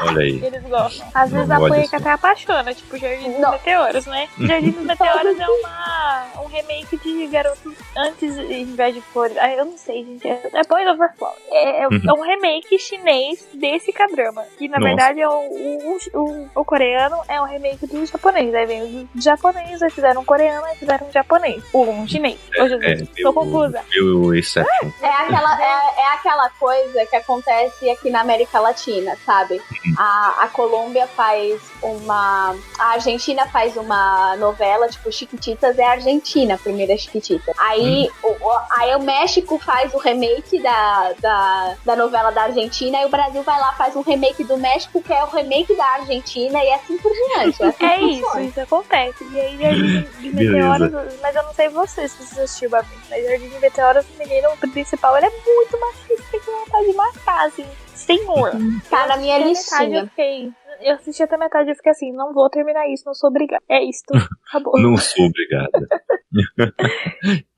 olha aí. Eles gostam. Às vezes Não, apanha que até apaixona, tipo Jardim dos. Meteoros, né? Jardim dos Meteoros é uma, um remake de Garotos Antes em vez de Flores. Ah, eu não sei, gente. É, Boys Over Flowers. É, é, é um remake chinês desse K-drama. Que na Nossa. verdade é o, o, o, o coreano é um remake do japonês. Aí vem o japonês, aí fizeram um coreano, aí fizeram um japonês. Ou um chinês. Ô, Jesus, tô confusa. Meu Inception. É aquela, é, é aquela coisa que acontece aqui na América Latina, sabe? A, a Colômbia faz uma. A Argentina faz uma novela, tipo, Chiquititas é a Argentina, a primeira Chiquitita. Aí, o, o- aí o México faz o remake da, da, da novela da Argentina, e o Brasil vai lá faz um remake do México, que é o remake da Argentina, e assim por diante. É, assim É isso, isso acontece. E aí, Jardim de. Meteoros, mas eu não sei você se você assistiu, Babi, mas Jardim de Meteoros, o menino principal, ele é muito machista, que vontade de matar, assim. Senhor. Tá na minha Eu assisti até metade, listinha. Eu, fiquei, eu assisti até metade e fiquei assim, não vou terminar isso, não sou obrigada. É isto, acabou. Não sou obrigada.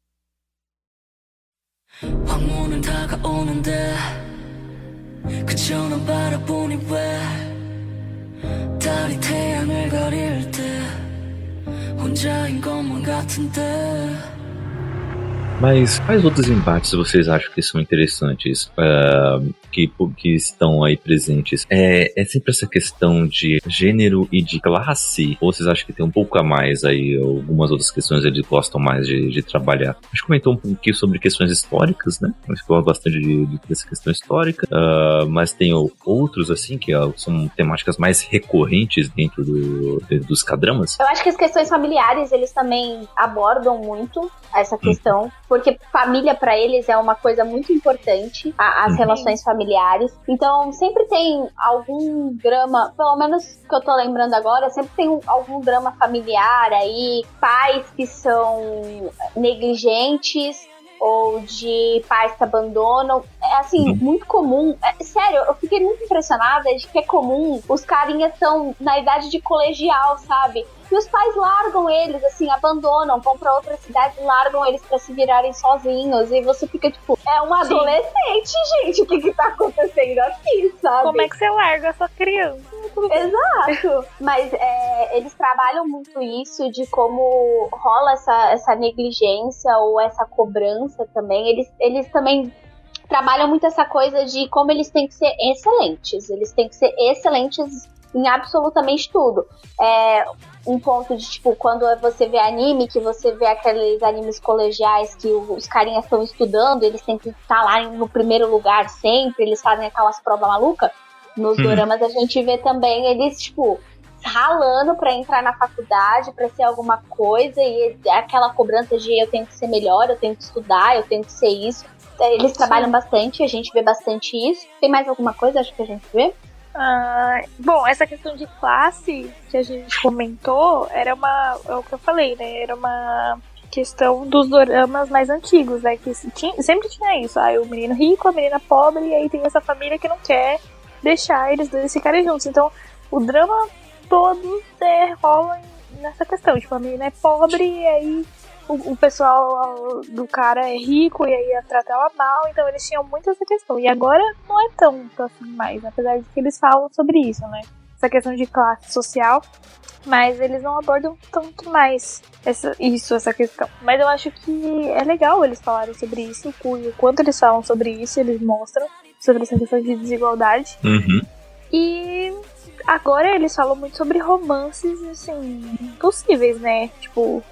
넌 바라보니 왜 달이 태양을 가릴 때 혼자인 것만 같은데 Mas quais outros embates vocês acham que são interessantes, ah, que, que estão aí presentes? É, é sempre essa questão de gênero e de classe? Ou vocês acham que tem um pouco a mais aí, algumas outras questões eles gostam mais de, de trabalhar? A gente comentou um pouquinho sobre questões históricas, né? A gente bastante de, de- dessa questão histórica, ah, mas tem outros, assim, que ah, são temáticas mais recorrentes dentro do, de- dos cadramas? Eu acho que as questões familiares eles também abordam muito essa questão, porque família pra eles é uma coisa muito importante, a- as Uhum. relações familiares. Então sempre tem algum drama, pelo menos que eu tô lembrando agora, sempre tem um- algum drama familiar aí, pais que são negligentes ou de pais que abandonam. É assim, Uhum. muito comum. É, sério, eu fiquei muito impressionada de que é comum os carinhas estão na idade de colegial, sabe? E os pais largam eles, assim, abandonam, vão pra outra cidade largam eles pra se virarem sozinhos. E você fica tipo, é um Sim. adolescente, gente, o que que tá acontecendo aqui, sabe? Como é que você larga essa criança? Exato. Mas é, eles trabalham muito isso de como rola essa, essa negligência ou essa cobrança também. Eles, eles também trabalham muito essa coisa de como eles têm que ser excelentes. Eles têm que ser excelentes em absolutamente tudo. É um ponto de, tipo, quando você vê anime, que você vê aqueles animes colegiais que os carinhas estão estudando, eles têm que estar lá no primeiro lugar sempre, eles fazem aquelas provas malucas. Nos Hum. doramas a gente vê também eles, tipo, ralando pra entrar na faculdade, pra ser alguma coisa, e aquela cobrança de eu tenho que ser melhor, eu tenho que estudar, eu tenho que ser isso. Eles trabalham bastante, a gente vê bastante isso. Tem mais alguma coisa, acho que a gente vê? Ah, bom, essa questão de classe que a gente comentou era uma. É o que eu falei, né? Era uma questão dos doramas mais antigos, né? Que tinha, sempre tinha isso. Aí o menino rico, a menina pobre, e aí tem essa família que não quer deixar eles dois ficarem juntos. Então, o drama todo é, rola nessa questão. Tipo, a menina é pobre e aí o, o, pessoal do cara é rico e aí trata ela mal, então eles tinham muito essa questão. E agora não é tanto assim mais, apesar de que eles falam sobre isso, né? Essa questão de classe social, mas eles não abordam tanto mais essa, isso, essa questão. Mas eu acho que é legal eles falarem sobre isso, o quanto eles falam sobre isso, eles mostram sobre essa questão de desigualdade. Uhum. E agora eles falam muito sobre romances, assim, possíveis, né? Tipo,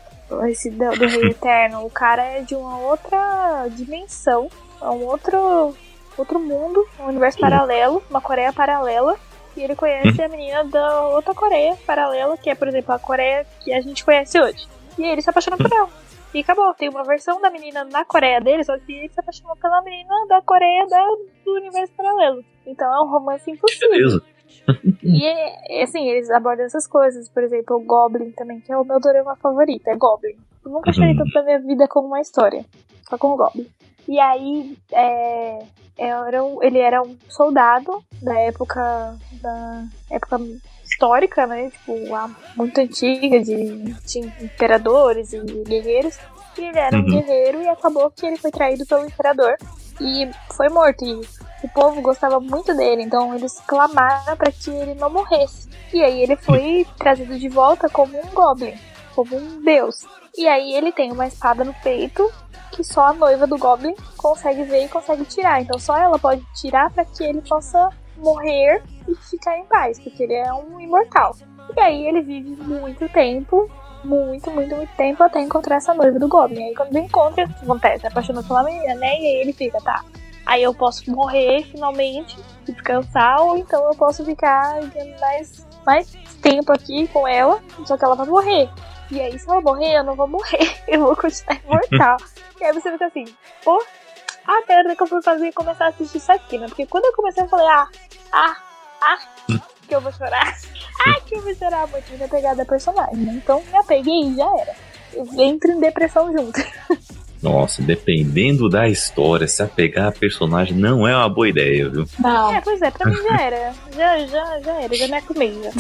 esse do, do Rei Eterno. O cara é de uma outra dimensão, é um outro, outro mundo, um universo paralelo, uma Coreia paralela. E ele conhece a menina da outra Coreia paralela, que é, por exemplo, a Coreia que a gente conhece hoje. E ele se apaixona por ela. E acabou. Tem uma versão da menina na Coreia dele, só que ele se apaixonou pela menina da Coreia da, do universo paralelo. Então é um romance impossível. Beleza. e é, assim, eles abordam essas coisas, por exemplo, o Goblin também, que é o meu dorama favorito, é Goblin. Eu nunca chorei uhum. tanto na minha vida como uma história, só com o Goblin. E aí, é, era um, ele era um soldado da época da época histórica, né? Tipo, muito antiga, de, de imperadores e guerreiros. E ele era um uhum. guerreiro e acabou que ele foi traído pelo imperador e foi morto. E o povo gostava muito dele, então eles clamaram para que ele não morresse. E aí ele foi trazido de volta como um goblin, como um deus. E aí ele tem uma espada no peito que só a noiva do goblin consegue ver e consegue tirar. Então só ela pode tirar para que ele possa morrer e ficar em paz, porque ele é um imortal. E aí ele vive muito tempo muito, muito, muito tempo até encontrar essa noiva do Goblin. Aí quando encontra, acontece, apaixona pela menina, né? E aí ele fica, tá. Aí eu posso morrer finalmente descansar, ou então eu posso ficar mais, mais tempo aqui com ela, só que ela vai morrer. E aí, se ela morrer, eu não vou morrer, eu vou continuar imortal. e aí você fica assim, pô, a merda que eu fui fazer e começar a assistir isso aqui, né? Porque quando eu comecei, eu falei, ah, ah, ah, que eu vou chorar. Ah, que eu vou chorar muito. Me apegar da personagem. Né? Então me apeguei e já era. Eu entro em depressão junto. Nossa, dependendo da história, se apegar a personagem não é uma boa ideia, viu? Não. É, pois é, pra mim já era. Já, já, já era, já me acomei. Já.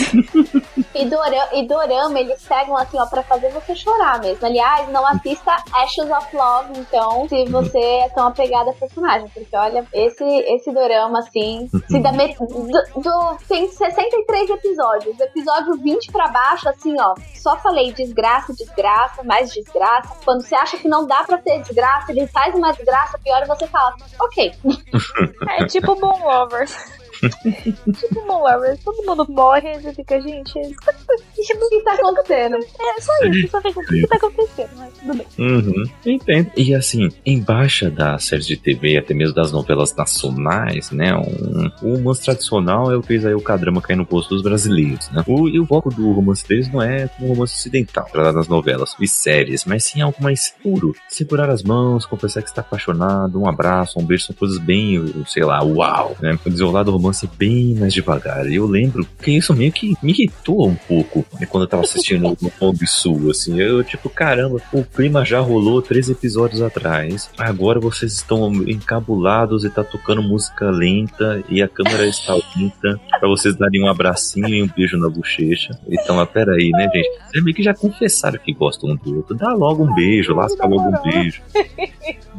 e, dorama, e dorama, eles pegam assim, ó, pra fazer você chorar mesmo. Aliás, não assista Ashes of Love, então, se você é tão apegado a personagem. Porque, olha, esse, esse dorama, assim, se dá met... do, do, tem 63 episódios. Do episódio 20 pra baixo, assim, ó, só falei desgraça, desgraça, mais desgraça. Quando você acha que não dá pra ter desgraça, ele faz uma desgraça pior e você fala, ok. é tipo Bom Lovers. Tipo Moonlovers, todo mundo morre e você fica, gente, o que tá acontecendo? É só isso, só fica, o que tá acontecendo, mas tudo bem. Uhum, entendo. E assim, embaixo da série de TV, até mesmo das novelas nacionais, né, um, o romance tradicional é o que fez aí o cadrama cair no posto dos brasileiros, né? O, e o foco do romance deles não é como um romance ocidental, nas novelas e séries, mas sim algo mais puro. Segurar as mãos, confessar que está apaixonado, um abraço, um beijo, são coisas bem, sei lá, uau, né? O desenrolar do romance romance bem mais devagar. Eu lembro que isso meio que me irritou um pouco né, quando eu tava assistindo no Hong Sul, assim. Eu, tipo, caramba, o clima já rolou três episódios atrás. Agora vocês estão encabulados e tá tocando música lenta e a câmera está lenta pra vocês darem um abracinho e um beijo na bochecha. Então, ah, peraí, né, gente? Vocês meio que já confessaram que gostam um do outro. Dá logo um beijo, lasca logo um beijo.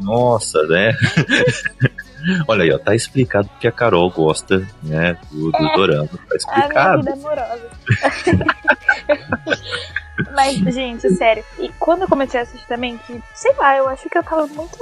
Nossa, né? Olha aí, ó, tá explicado porque a Carol gosta, né, do, do é, dorama. Tá explicado. A minha vida amorosa. Mas, gente, sério. E quando eu comecei a assistir também, que, sei lá, eu acho que eu tava muito.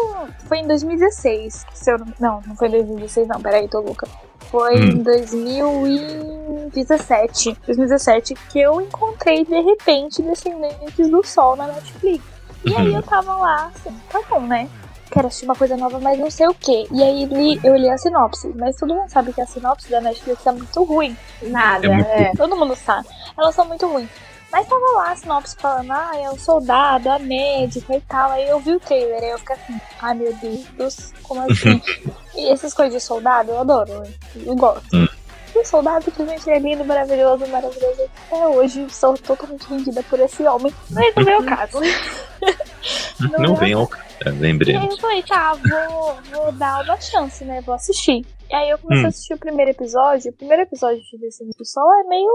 Foi em 2016. Que se eu não... não, não foi em 2016, não, peraí, tô louca. Foi hum. em 2017. 2017 que eu encontrei de repente Descendentes do Sol na Netflix. E aí uhum. eu tava lá, assim, tá bom, né? Quero assistir uma coisa nova, mas não sei o que. E aí li, eu li a sinopse. Mas todo mundo sabe que a sinopse da Netflix é muito ruim. Nada, é. Muito... é. Todo mundo sabe. Elas são muito ruins. Mas tava lá a sinopse falando, ah, é o soldado, a médica e tal. Aí eu vi o trailer, aí eu fiquei assim, ai meu Deus, como assim? e essas coisas de soldado eu adoro, eu gosto. Hum. E o soldado simplesmente é lindo, maravilhoso, maravilhoso. Até hoje sou totalmente vendida por esse homem. Mas não é o caso. Não, não vem ao é, lembremos. E aí eu falei, tá, vou, vou dar uma chance, né? Vou assistir. E aí eu comecei hum. a assistir o primeiro episódio. O primeiro episódio de Descendente do Sol é meio.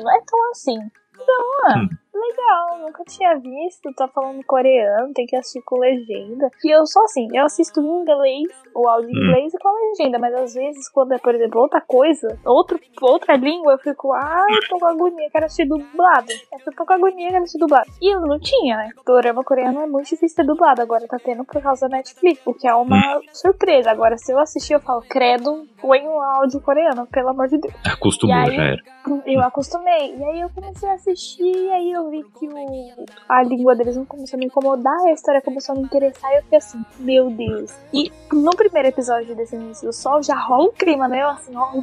Não é tão assim. Então, ah, hum legal, nunca tinha visto, tá falando coreano, tem que assistir com legenda. E eu sou assim, eu assisto em inglês, o áudio em hum. inglês e com a legenda, mas às vezes quando é, por exemplo, outra coisa, outro, outra língua, eu fico, ah, eu tô com agonia, quero assistir dublado. Eu tô com agonia, quero assistir dublado. E eu não tinha, né? Dorama coreano é muito difícil ter dublado, agora tá tendo por causa da Netflix, o que é uma hum. surpresa. Agora, se eu assistir, eu falo, credo, põe o áudio coreano, pelo amor de Deus. Acostumou, aí, já era. Eu acostumei. E aí eu comecei a assistir, e aí eu vi que o, a língua deles não começou a me incomodar, a história começou a me interessar, e eu fiquei assim, meu Deus. E no primeiro episódio desse início do sol já rola um clima, né? Eu assim, ó, uh,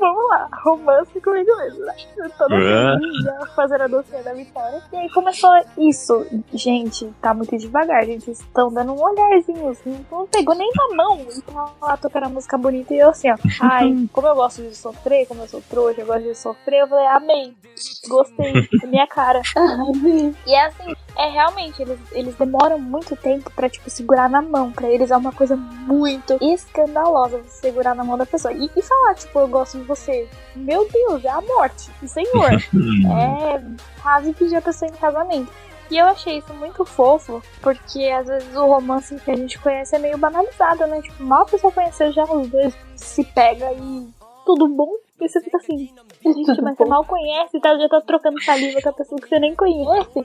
vamos lá, romance comigo mesmo. Né? Toda feliz, fazendo a docinha da vitória. E aí começou isso. Gente, tá muito devagar, gente. Estão dando um olharzinho, assim, não pegou nem na mão. E tá lá tocando a música bonita e eu assim, ó. Ai, como eu gosto de sofrer, como eu sou trouxa, eu gosto de sofrer, eu falei, amei. Gostei, minha cara. E é assim, é realmente, eles, eles demoram muito tempo pra, tipo, segurar na mão. Pra eles é uma coisa muito escandalosa você segurar na mão da pessoa. E, e falar, tipo, eu gosto de você. Meu Deus, é a morte. Senhor. é quase pedir a pessoa em casamento. E eu achei isso muito fofo, porque às vezes o romance que a gente conhece é meio banalizado, né? Tipo, mal a pessoa conhecer já os dois se pega e tudo bom. E você fica assim, gente, mas você mal conhece, tá? Já tá trocando saliva com a pessoa que você nem conhece.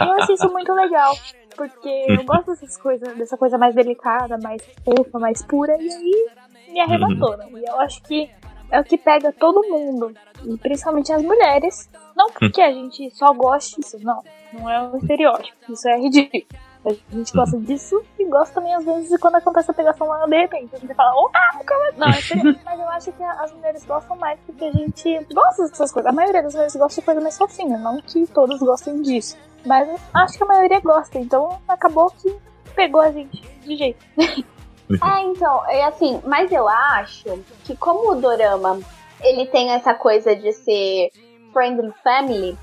Eu acho isso muito legal. Porque eu gosto dessas coisas, dessa coisa mais delicada, mais fofa, mais pura, e aí me arrebatou, né? E eu acho que é o que pega todo mundo, e principalmente as mulheres. Não porque a gente só gosta disso, não. Não é um estereótipo. Isso é ridículo. A gente gosta disso e gosta também às vezes quando acontece a pegação lá de repente. A gente fala, oh, como Não, é. Mas eu acho que as mulheres gostam mais porque a gente gosta dessas coisas. A maioria das mulheres gosta de coisa mais fofinha, não que todas gostem disso. Mas acho que a maioria gosta, então acabou que pegou a gente de jeito. É, então, é assim, mas eu acho que como o Dorama ele tem essa coisa de ser friendly family,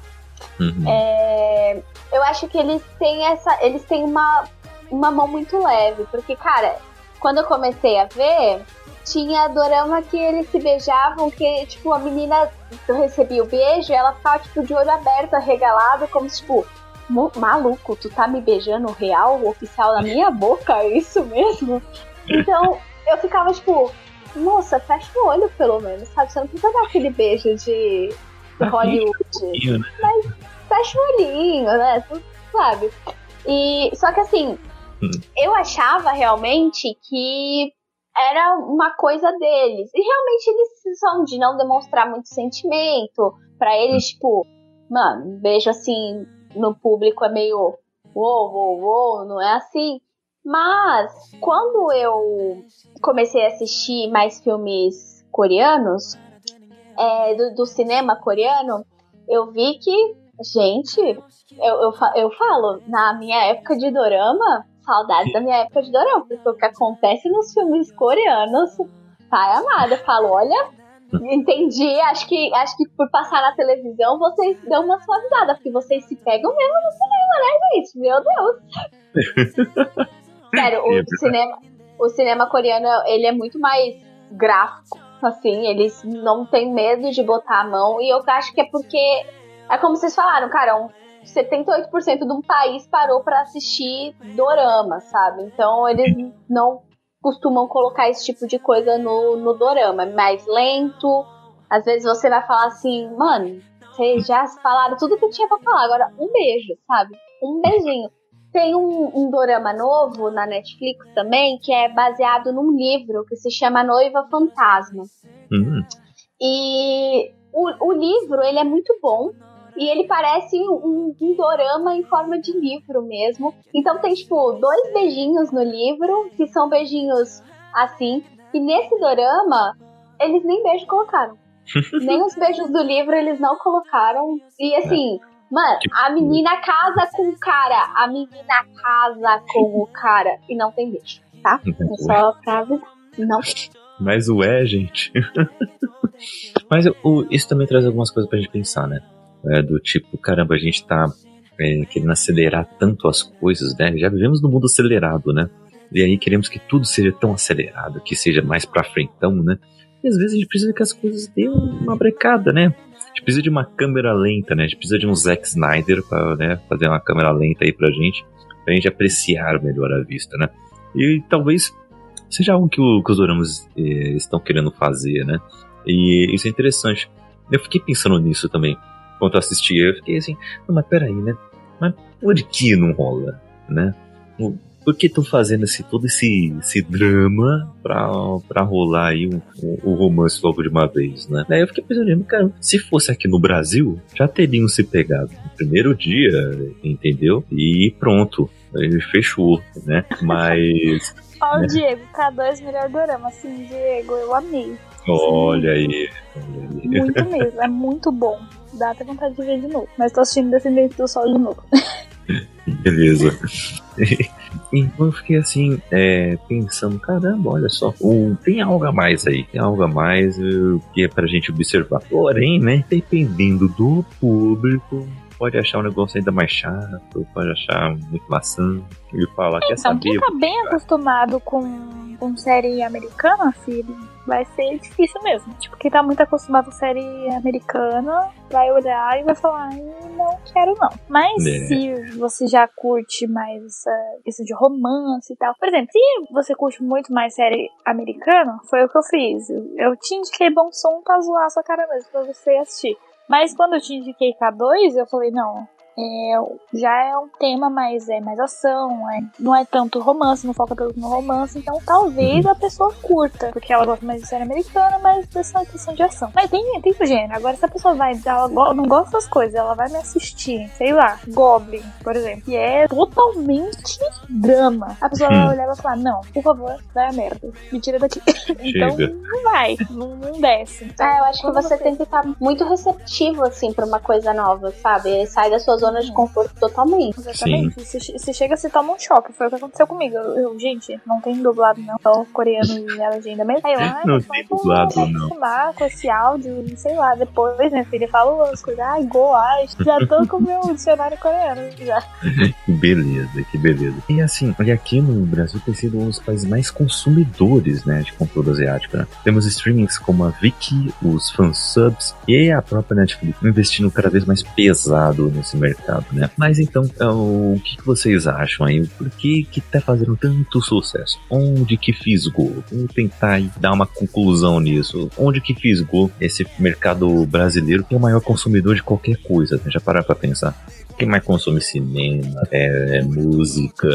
uhum. é, eu acho que eles têm essa. Eles têm uma, uma mão muito leve. Porque, cara, quando eu comecei a ver, tinha dorama que eles se beijavam, que, tipo, a menina recebia o beijo e ela ficava, tipo, de olho aberto, arregalado, como se, tipo, maluco, tu tá me beijando real, oficial na minha boca? É isso mesmo? Então, eu ficava, tipo, moça, fecha o olho pelo menos, sabe? Você não precisa dar aquele beijo de Hollywood. Né? Mas fecha o olhinho, né? Tu sabe? E, só que assim, hum. eu achava realmente que era uma coisa deles. E realmente eles são de não demonstrar muito sentimento. para eles, hum. tipo, mano, beijo assim no público é meio uou, uou, uou, não é assim. Mas quando eu comecei a assistir mais filmes coreanos, é, do, do cinema coreano, eu vi que Gente, eu, eu, eu falo, na minha época de dorama, saudade da minha época de dorama, porque o que acontece nos filmes coreanos, pai amada, eu falo, olha, entendi, acho que, acho que por passar na televisão vocês dão uma suavizada, porque vocês se pegam mesmo no cinema, né, gente? Meu Deus! Sério, o é cinema, o cinema coreano, ele é muito mais gráfico, assim, eles não têm medo de botar a mão, e eu acho que é porque é como vocês falaram, cara, um 78% de um país parou para assistir dorama, sabe? Então eles não costumam colocar esse tipo de coisa no, no dorama. É mais lento. Às vezes você vai falar assim, mano, vocês já falaram tudo que tinha pra falar. Agora, um beijo, sabe? Um beijinho. Tem um, um dorama novo na Netflix também, que é baseado num livro que se chama Noiva Fantasma. Uhum. E o, o livro, ele é muito bom. E ele parece um, um dorama em forma de livro mesmo. Então tem, tipo, dois beijinhos no livro, que são beijinhos assim. E nesse dorama, eles nem beijo colocaram. nem os beijos do livro eles não colocaram. E assim, mano, a menina casa com o cara. A menina casa com o cara. E não tem beijo, tá? É só pra avisar. Não. Mas o é, gente. Mas o, isso também traz algumas coisas pra gente pensar, né? É, do tipo, caramba, a gente tá é, querendo acelerar tanto as coisas, né? Já vivemos no mundo acelerado, né? E aí queremos que tudo seja tão acelerado, que seja mais pra frentão, né? E às vezes a gente precisa que as coisas tenham uma brecada, né? A gente precisa de uma câmera lenta, né? A gente precisa de um Zack Snyder pra né, fazer uma câmera lenta aí pra gente, pra gente apreciar melhor a vista, né? E talvez seja algo que, o, que os doramas eh, estão querendo fazer, né? E isso é interessante. Eu fiquei pensando nisso também, quando eu assistia. Eu fiquei assim, não, mas peraí, né? Mas por que não rola, né? Por que estão fazendo esse, todo esse, esse drama pra, pra rolar aí o, o, o romance logo de uma vez, né? Aí eu fiquei pensando, cara, se fosse aqui no Brasil, já teriam se pegado no primeiro dia, entendeu? E pronto, ele fechou, né? Mas. Ó, o Diego, K2 melhor dorama. Sim, Diego, eu amei. Olha aí. Olha aí. Muito mesmo, é muito bom. Dá até vontade de ver de novo. Mas tô assistindo Descendente do Sol de novo. Beleza. então eu fiquei assim, é, pensando, caramba, olha só, um, tem algo a mais aí, tem algo a mais uh, que é pra gente observar. Porém, né, dependendo do público, pode achar um negócio ainda mais chato, pode achar muito maçã e falar, quer Então, saber? quem tá bem acostumado com, com série americana, filho, vai ser difícil mesmo. Tipo, quem tá muito acostumado com série americana vai olhar e vai falar, "Ih, não quero não. Mas É. se você já curte mais essa, isso de romance e tal. Por exemplo, se você curte muito mais série americana, foi o que eu fiz. Eu, eu te indiquei Bom Som pra zoar a sua cara mesmo, pra você assistir. Mas quando eu te indiquei K2, eu falei, não, é, já é um tema mais, é, mais ação, é, não é tanto romance, não foca tanto no romance, então talvez a pessoa curta, porque ela gosta mais de série americana, mas dessa questão de ação. Mas tem, tem pro gênero. Agora, se a pessoa vai, ela go- não gosta das coisas, ela vai me assistir, sei lá, Goblin, por exemplo, que é totalmente drama. A pessoa vai Hum. olhar e vai falar, não, por favor, vai a merda, me tira daqui. então, não vai, não, não desce. Então, Ah, eu acho que quando você tem que estar muito receptivo, assim, pra uma coisa nova, sabe? Sai da sua zona de conforto totalmente. Exatamente. Se, se chega, se toma um choque. Foi o que aconteceu comigo. Eu, eu, gente, não tem dublado, não. Só coreano e a legenda mesmo. Aí eu, Não tem dublado, vou não. acostumar com esse áudio, sei lá. Depois, minha filha, falou as coisas. Ai, go, ai. Já tô com o meu dicionário coreano. Já. Que beleza, que beleza. E assim, e aqui no Brasil tem sido um dos países mais consumidores, né, de conteúdo asiático, né? Temos streamings como a Viki, os fansubs e a própria Netflix investindo cada vez mais pesado nesse mercado, né? Mas então, é, o que, que vocês acham aí? Por que que tá fazendo tanto sucesso? Onde que fisgou? Vamos tentar dar uma conclusão nisso. Onde que fisgou esse mercado brasileiro que é o maior consumidor de qualquer coisa, né? Já pararam pra pensar? Quem mais consome cinema, é, música,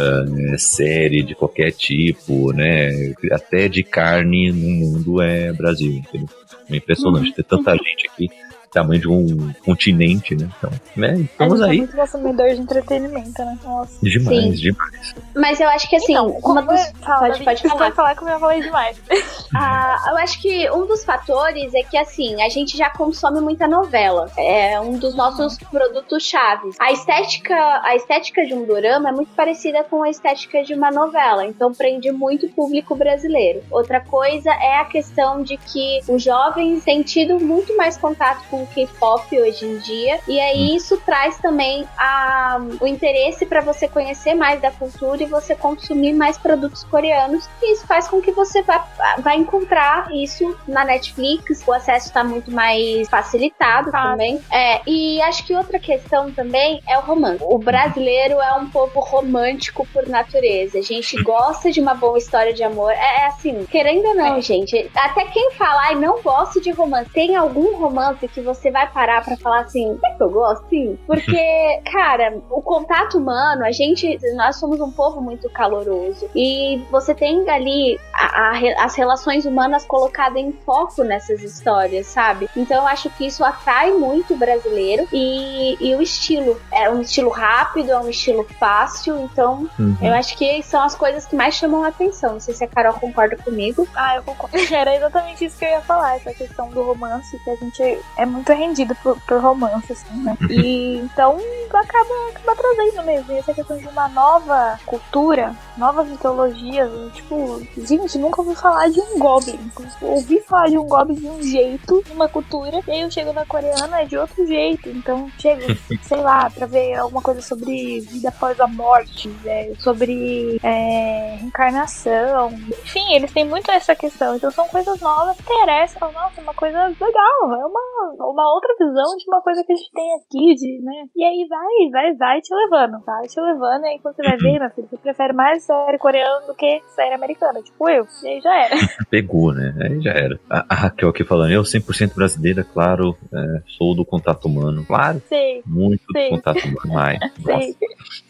é, série de qualquer tipo, né? Até de carne no mundo é Brasil, entendeu? É impressionante ter tanta gente aqui, tamanho de um continente, né? Então, né? Estamos a gente é aí. muito consumidor de entretenimento, né? Nossa. Demais, Sim. demais. Mas eu acho que, assim, Então, uma como dos... é- fala, pode- pode falar. Pode falar que eu falei demais. Ah, eu acho que um dos fatores é que, assim, a gente já consome muita novela. É um dos nossos produtos chaves. A estética, a estética de um dorama é muito parecida com a estética de uma novela, então prende muito o público brasileiro. Outra coisa é a questão de que os jovens têm tido muito mais contato com o K-pop hoje em dia, e aí isso traz também a, o interesse para você conhecer mais da cultura e você consumir mais produtos coreanos. E isso faz com que você vá, vá encontrar isso na Netflix. O acesso está muito mais facilitado Fácil. também. É, e acho que outra questão também é o romance. O brasileiro é um povo romântico por natureza. A gente gosta de uma boa história de amor. É, é assim, querendo ou não, É. gente, até quem falar e não gosta de romance, tem algum romance que você vai parar pra falar assim, é que eu gosto? Sim. Porque, cara, o contato humano, a gente, nós somos um povo muito caloroso. E você tem ali a- a as relações humanas colocadas em foco nessas histórias, sabe? Então eu acho que isso atrai muito o brasileiro. E, e o estilo. É um estilo rápido, é um estilo fácil. Então Uhum. eu acho que são as coisas que mais chamam a atenção. Não sei se a Carol concorda comigo. Ah, eu concordo. Era exatamente isso que eu ia falar, essa questão do romance, que a gente é muito rendido por, por romance, assim, né? E então acaba, acaba trazendo mesmo. E essa questão de uma nova cultura, novas mitologias. Tipo, gente, nunca ouvi falar de um Goblin. Ouvi falar de um Goblin de um jeito, uma cultura, e aí eu chego na coreana é de outro jeito. Então, chego, sei lá, pra ver alguma coisa sobre vida após a morte, é, sobre é, reencarnação. Enfim, eles têm muito essa questão. Então, são coisas novas que interessam. Nossa, uma coisa legal. É uma, uma outra visão de uma coisa que a gente tem aqui, de, né? E aí vai, vai, vai te levando, vai te levando. E aí quando você vai ver, meu filho, você prefere mais série coreana do que série americana, tipo eu. E aí já era. Pegou, né? Aí já era. A, a Raquel aqui falando, eu 100% brasileira, claro, é, sou do contato humano. Claro. Sei. Muito Sei. do contato humano. Mas, Sei.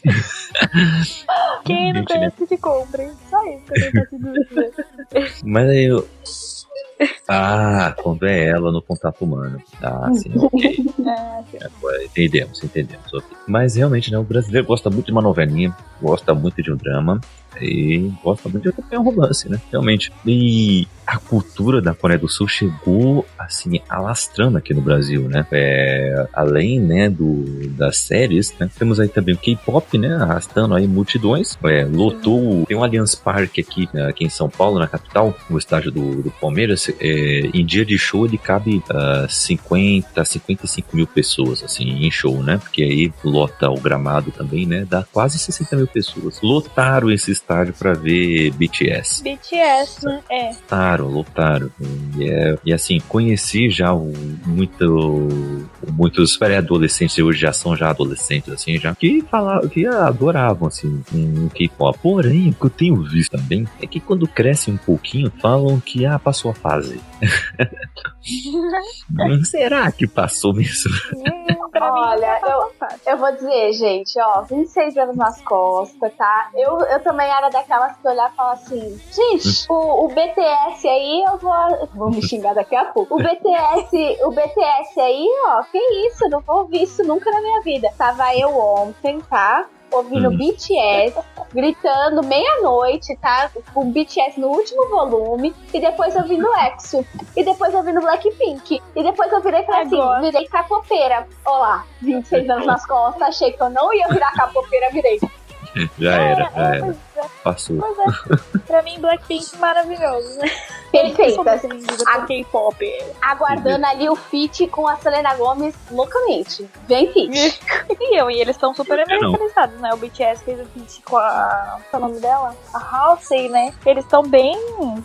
Quem não né? conhece que compre. Só isso que eu tenho pra te dizer. mas aí eu. Ah, quando é ela no contato humano. Ah, sim, ok. Ah. Agora entendemos, entendemos. ok. Mas realmente, né, o brasileiro gosta muito de uma novelinha, gosta muito de um drama e gosta muito de também um romance, né? Realmente. E a cultura da Coreia do Sul chegou, assim, alastrando aqui no Brasil, né? É, além, né, do, das séries, né? Temos aí também o K-pop, né? Arrastando aí multidões. É, lotou, tem um Allianz Parque aqui, né, aqui em São Paulo, na capital, no estádio do, do Palmeiras. É, em dia de show ele cabe ah, 50, 55 mil pessoas, assim, em show, né? Porque aí lota o gramado também, né? Dá quase 60 mil pessoas. Lotaram esse estádio pra ver BTS. BTS, né? É. Lotaram, lotaram. E, é- e assim, conheci já o- muito, muitos pré-adolescentes, hoje já são já adolescentes, assim, já, que falavam, que adoravam, assim, um K-pop. Porém, o que eu tenho visto também é que quando crescem um pouquinho, falam que, ah, passou a fase. Hum, Será que passou mesmo? Hum, Olha, não eu-. Eu vou dizer, gente, ó, 26 anos nas costas, tá? Eu, eu também era daquelas que olhar e falar assim, gente, o, o BTS aí, eu vou. Vou me xingar daqui a pouco. O BTS, o BTS aí, ó, que isso, não vou ouvir isso nunca na minha vida. Tava eu ontem, tá? Ouvindo Hum. BTS, gritando meia-noite, tá? Com BTS no último volume, e depois ouvindo EXO, e depois ouvindo Blackpink, e depois eu virei pra assim, virei capoeira. Olá, 26 anos nas costas, achei que eu não ia virar capoeira, virei. Já era, já É, era. é, Passou. pois é. pra mim, Blackpink maravilhoso, né? Perfeita. A- K-pop. Aguardando ali o feat com a Selena Gomes loucamente. Vem feat. E eu, e eles são super americanizados, né? O BTS fez o feat com a. Qual é o nome dela? A Halsey, né? Eles estão bem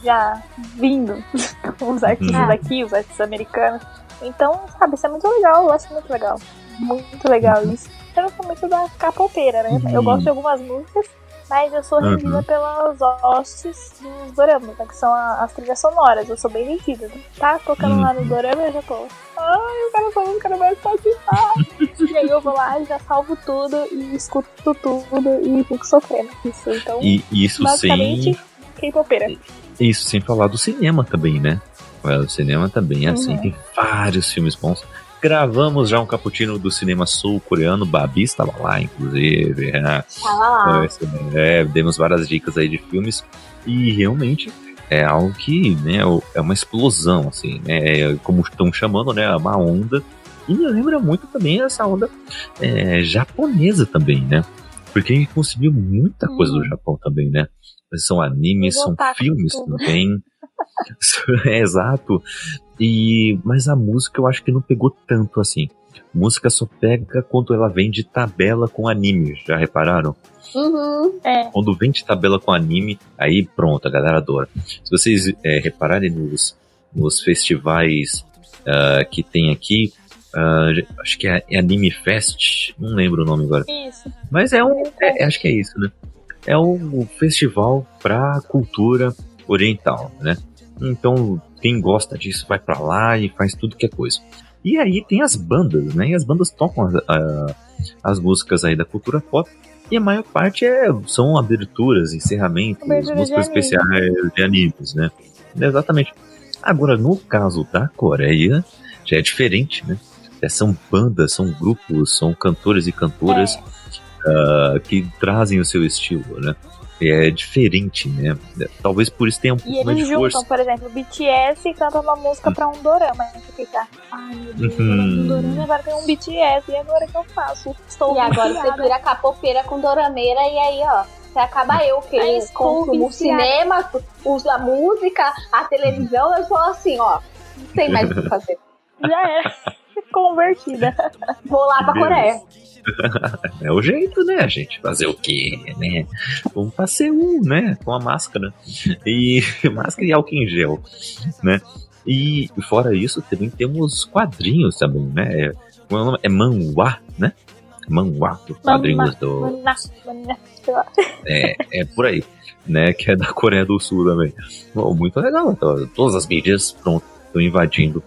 já vindo. os artistas Uhum. daqui, os artistas americanos. Então, sabe, isso é muito legal, eu acho muito legal. Muito legal isso. Eu não sou muito da capoeira, né? Eu Uhum. gosto de algumas músicas, mas eu sou Uhum. rendida pelas hostes dos doramas, né? Que são a- as trilhas sonoras. Eu sou bem rendida. Né? Tá tocando lá no Uhum. dorama, eu já tô. Ai, eu quero essa música no meu Spotify. e aí eu vou lá, já salvo tudo e escuto tudo e fico sofrendo. Isso, então, E isso basicamente, sem, K-popeira. isso sem falar do cinema também, né? É, O cinema também é assim, Uhum. tem vários filmes bons. Gravamos já um cappuccino do cinema sul-coreano, Babi estava lá, inclusive. É, lá. é, demos várias dicas aí de filmes e realmente é algo que né, é uma explosão, assim, né? Como estão chamando, né? Uma onda. E me lembra muito também essa onda é, japonesa também, né? Porque a gente conseguiu muita coisa do Uhum. Japão também, né? São animes, são filmes tudo. também. é exato. E mas a música eu acho que não pegou tanto assim. Música só pega quando ela vem de tabela com anime, já repararam? Uhum. É, Quando vem de tabela com anime, aí pronto, a galera adora. Se vocês é, repararem nos, nos festivais ah, que tem aqui, ah, acho que é, é Anime Fest, não lembro o nome agora. isso. Mas é um, é- acho que é isso, né? É um festival pra cultura oriental, né? Então, quem gosta disso vai pra lá e faz tudo que é coisa. E aí tem as bandas, né? E as bandas tocam as, a- as músicas aí da cultura pop. E a maior parte é, são aberturas, encerramentos, Abertura de músicas anime. especiais de animes, né? Exatamente. Agora, no caso da Coreia, já é diferente, né? É, são bandas, são grupos, são cantores e cantoras É. ah, que trazem o seu estilo, né? é diferente, né? Talvez por isso tenha um pouco E mais eles de juntam, força. por exemplo, o BTS canta uma música pra um dorama. Aí você fica, ai meu Deus, Uhum. um dorama agora tem um BTS, e agora que eu faço? Estou E agora você vira capoeira com dorameira e aí, ó. Você acaba eu, que Aí eu consumo o cinema, uso a música, a televisão, eu sou assim, ó. Não sei mais o que fazer. Já era. Convertida. Vou lá pra. Coreia. É o jeito, né, gente? Fazer o quê, né? Vamos pra Seul, né? Com a máscara. E máscara e álcool em gel, né? E fora isso, também temos quadrinhos também, né? É, como é o nome? É manhwa, né? Manhwa, os quadrinhos do... É, é por aí, né? Que é da Coreia do Sul também. Bom, muito legal. Então, Todas as mídias, pronto, estão invadindo,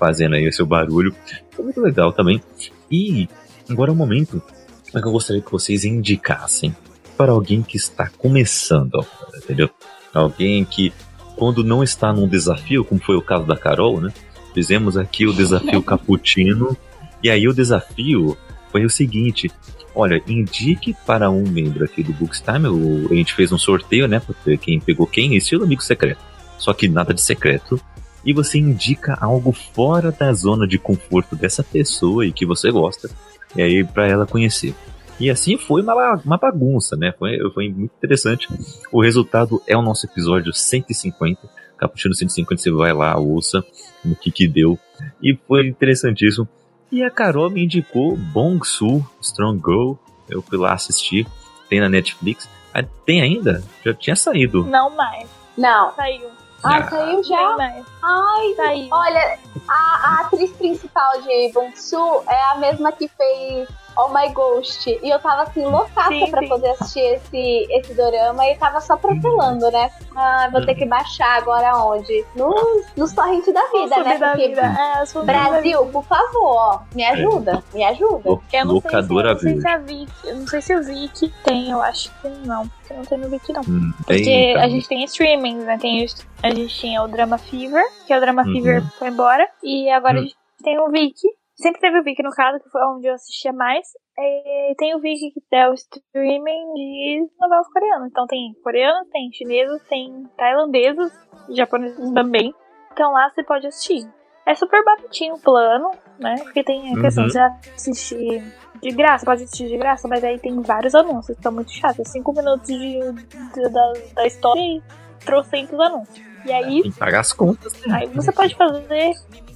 fazendo aí o seu barulho. Foi muito legal também. E agora é o momento que eu gostaria que vocês indicassem para alguém que está começando, entendeu? Alguém que, quando não está num desafio, como foi o caso da Carol, né? Fizemos aqui o desafio Cappuccino. E aí o desafio foi o seguinte: olha, indique para um membro aqui do Bookstime. A gente fez um sorteio, né? Pra ver quem pegou quem, estilo amigo secreto. Só que nada de secreto. E você indica algo fora da zona de conforto dessa pessoa e que você gosta. E aí, para ela conhecer. E assim foi uma, uma bagunça, né? Foi, foi muito interessante. O resultado é o nosso episódio 150. Cappuccino 150, você vai lá, ouça no que que deu. E foi interessantíssimo. E a Carol me indicou Bong Su, Strong Girl. Eu fui lá assistir. Tem na Netflix. Ah, tem ainda? Já tinha saído. Não mais. Não. Saiu. Ah. saiu já? Ai, Saiu. olha, a, a atriz principal de Bong-Su é a mesma que fez Oh My Ghost. E eu tava assim, loucaça Sim, pra sim. poder assistir esse, esse dorama e tava só protelando, né? Ah, vou ter que baixar agora onde? Nos, nos torrentes da vida, né? da Porque vida. É. Brasil, por favor, ó, me ajuda, me ajuda. Eu não Locadora sei se, eu não sei se a Vic, eu não sei se o Vic tem, eu acho que não. Porque não tem no Vic não. Hum, Porque tem, a gente tem streamings, né? Tem, a gente tinha o Drama Fever, que é o Drama Uhum. Fever foi embora. E agora Hum. a gente tem o Vic. Sempre teve o Vic no caso, que foi onde eu assistia mais. E tem o Vic que é o streaming de novelas coreanas. Então tem coreanos, tem chineses, tem tailandeses, japoneses também. Então lá você pode assistir. É super baratinho o plano, né? Porque tem a questão Uhum. de assistir de graça, pode assistir de graça, mas aí tem vários anúncios que são muito chatos. Cinco minutos de, de- da, da história e trocentos anúncios. E aí, Tem que pagar as contas. né? aí você pode fazer.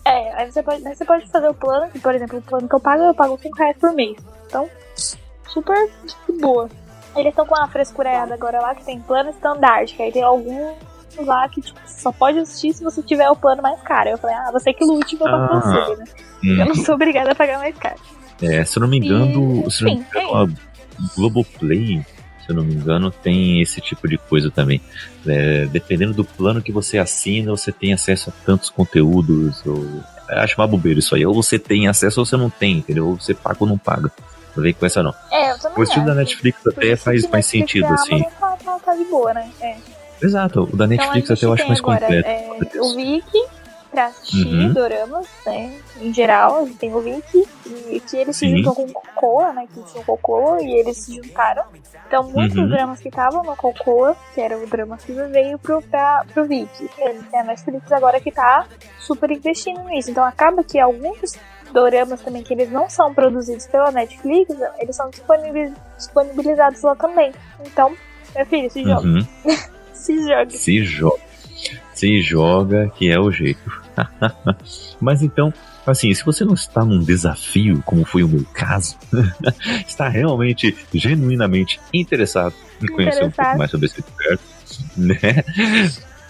É, aí você pode, aí você pode fazer o plano, que, por exemplo, o plano que eu pago, eu pago 5 reais por mês. Então, super de boa. Eles estão com uma frescurada agora lá que tem plano standard, que aí tem alguns lá que tipo, só pode assistir se você tiver o plano mais caro. Eu falei, ah, você que lute meu Ah. patrocínio, né? Hum, Eu não sou obrigada a pagar mais caro. É, se eu não me engano, E, se não me engano, a Globoplay, se eu não me engano, tem esse tipo de coisa também. É, dependendo do plano que você assina, você tem acesso a tantos conteúdos. Ou... Eu acho uma bobeira isso aí. Ou você tem acesso ou você não tem, entendeu? Ou você paga ou não paga. Não vem com essa não. É, eu também O estilo da. Netflix até faz mais sentido, e assim. Tá, tá, tá de boa, né? É. Exato, o da Netflix então, até eu acho mais agora, completo. É, o Viki pra assistir Uhum. doramas, né? Em geral, a gente tem o Viki, e que eles se Sim. juntam com o Cocoa, né? Que tinha o Cocoa, e eles se juntaram. Então, muitos Uhum. dramas que estavam no Cocoa, que era o drama que veio pro, pra, pro Viki. Tem a Netflix agora que tá super investindo nisso. Então, acaba que alguns doramas também que eles não são produzidos pela Netflix, eles são disponibiliz- disponibilizados lá também. Então, meu filho, se joga. Uhum. Se joga. Se joga. Se joga, que é o jeito. Mas então, assim, se você não está num desafio, como foi o meu caso, está realmente, genuinamente interessado em conhecer um pouco mais sobre esse universo, né?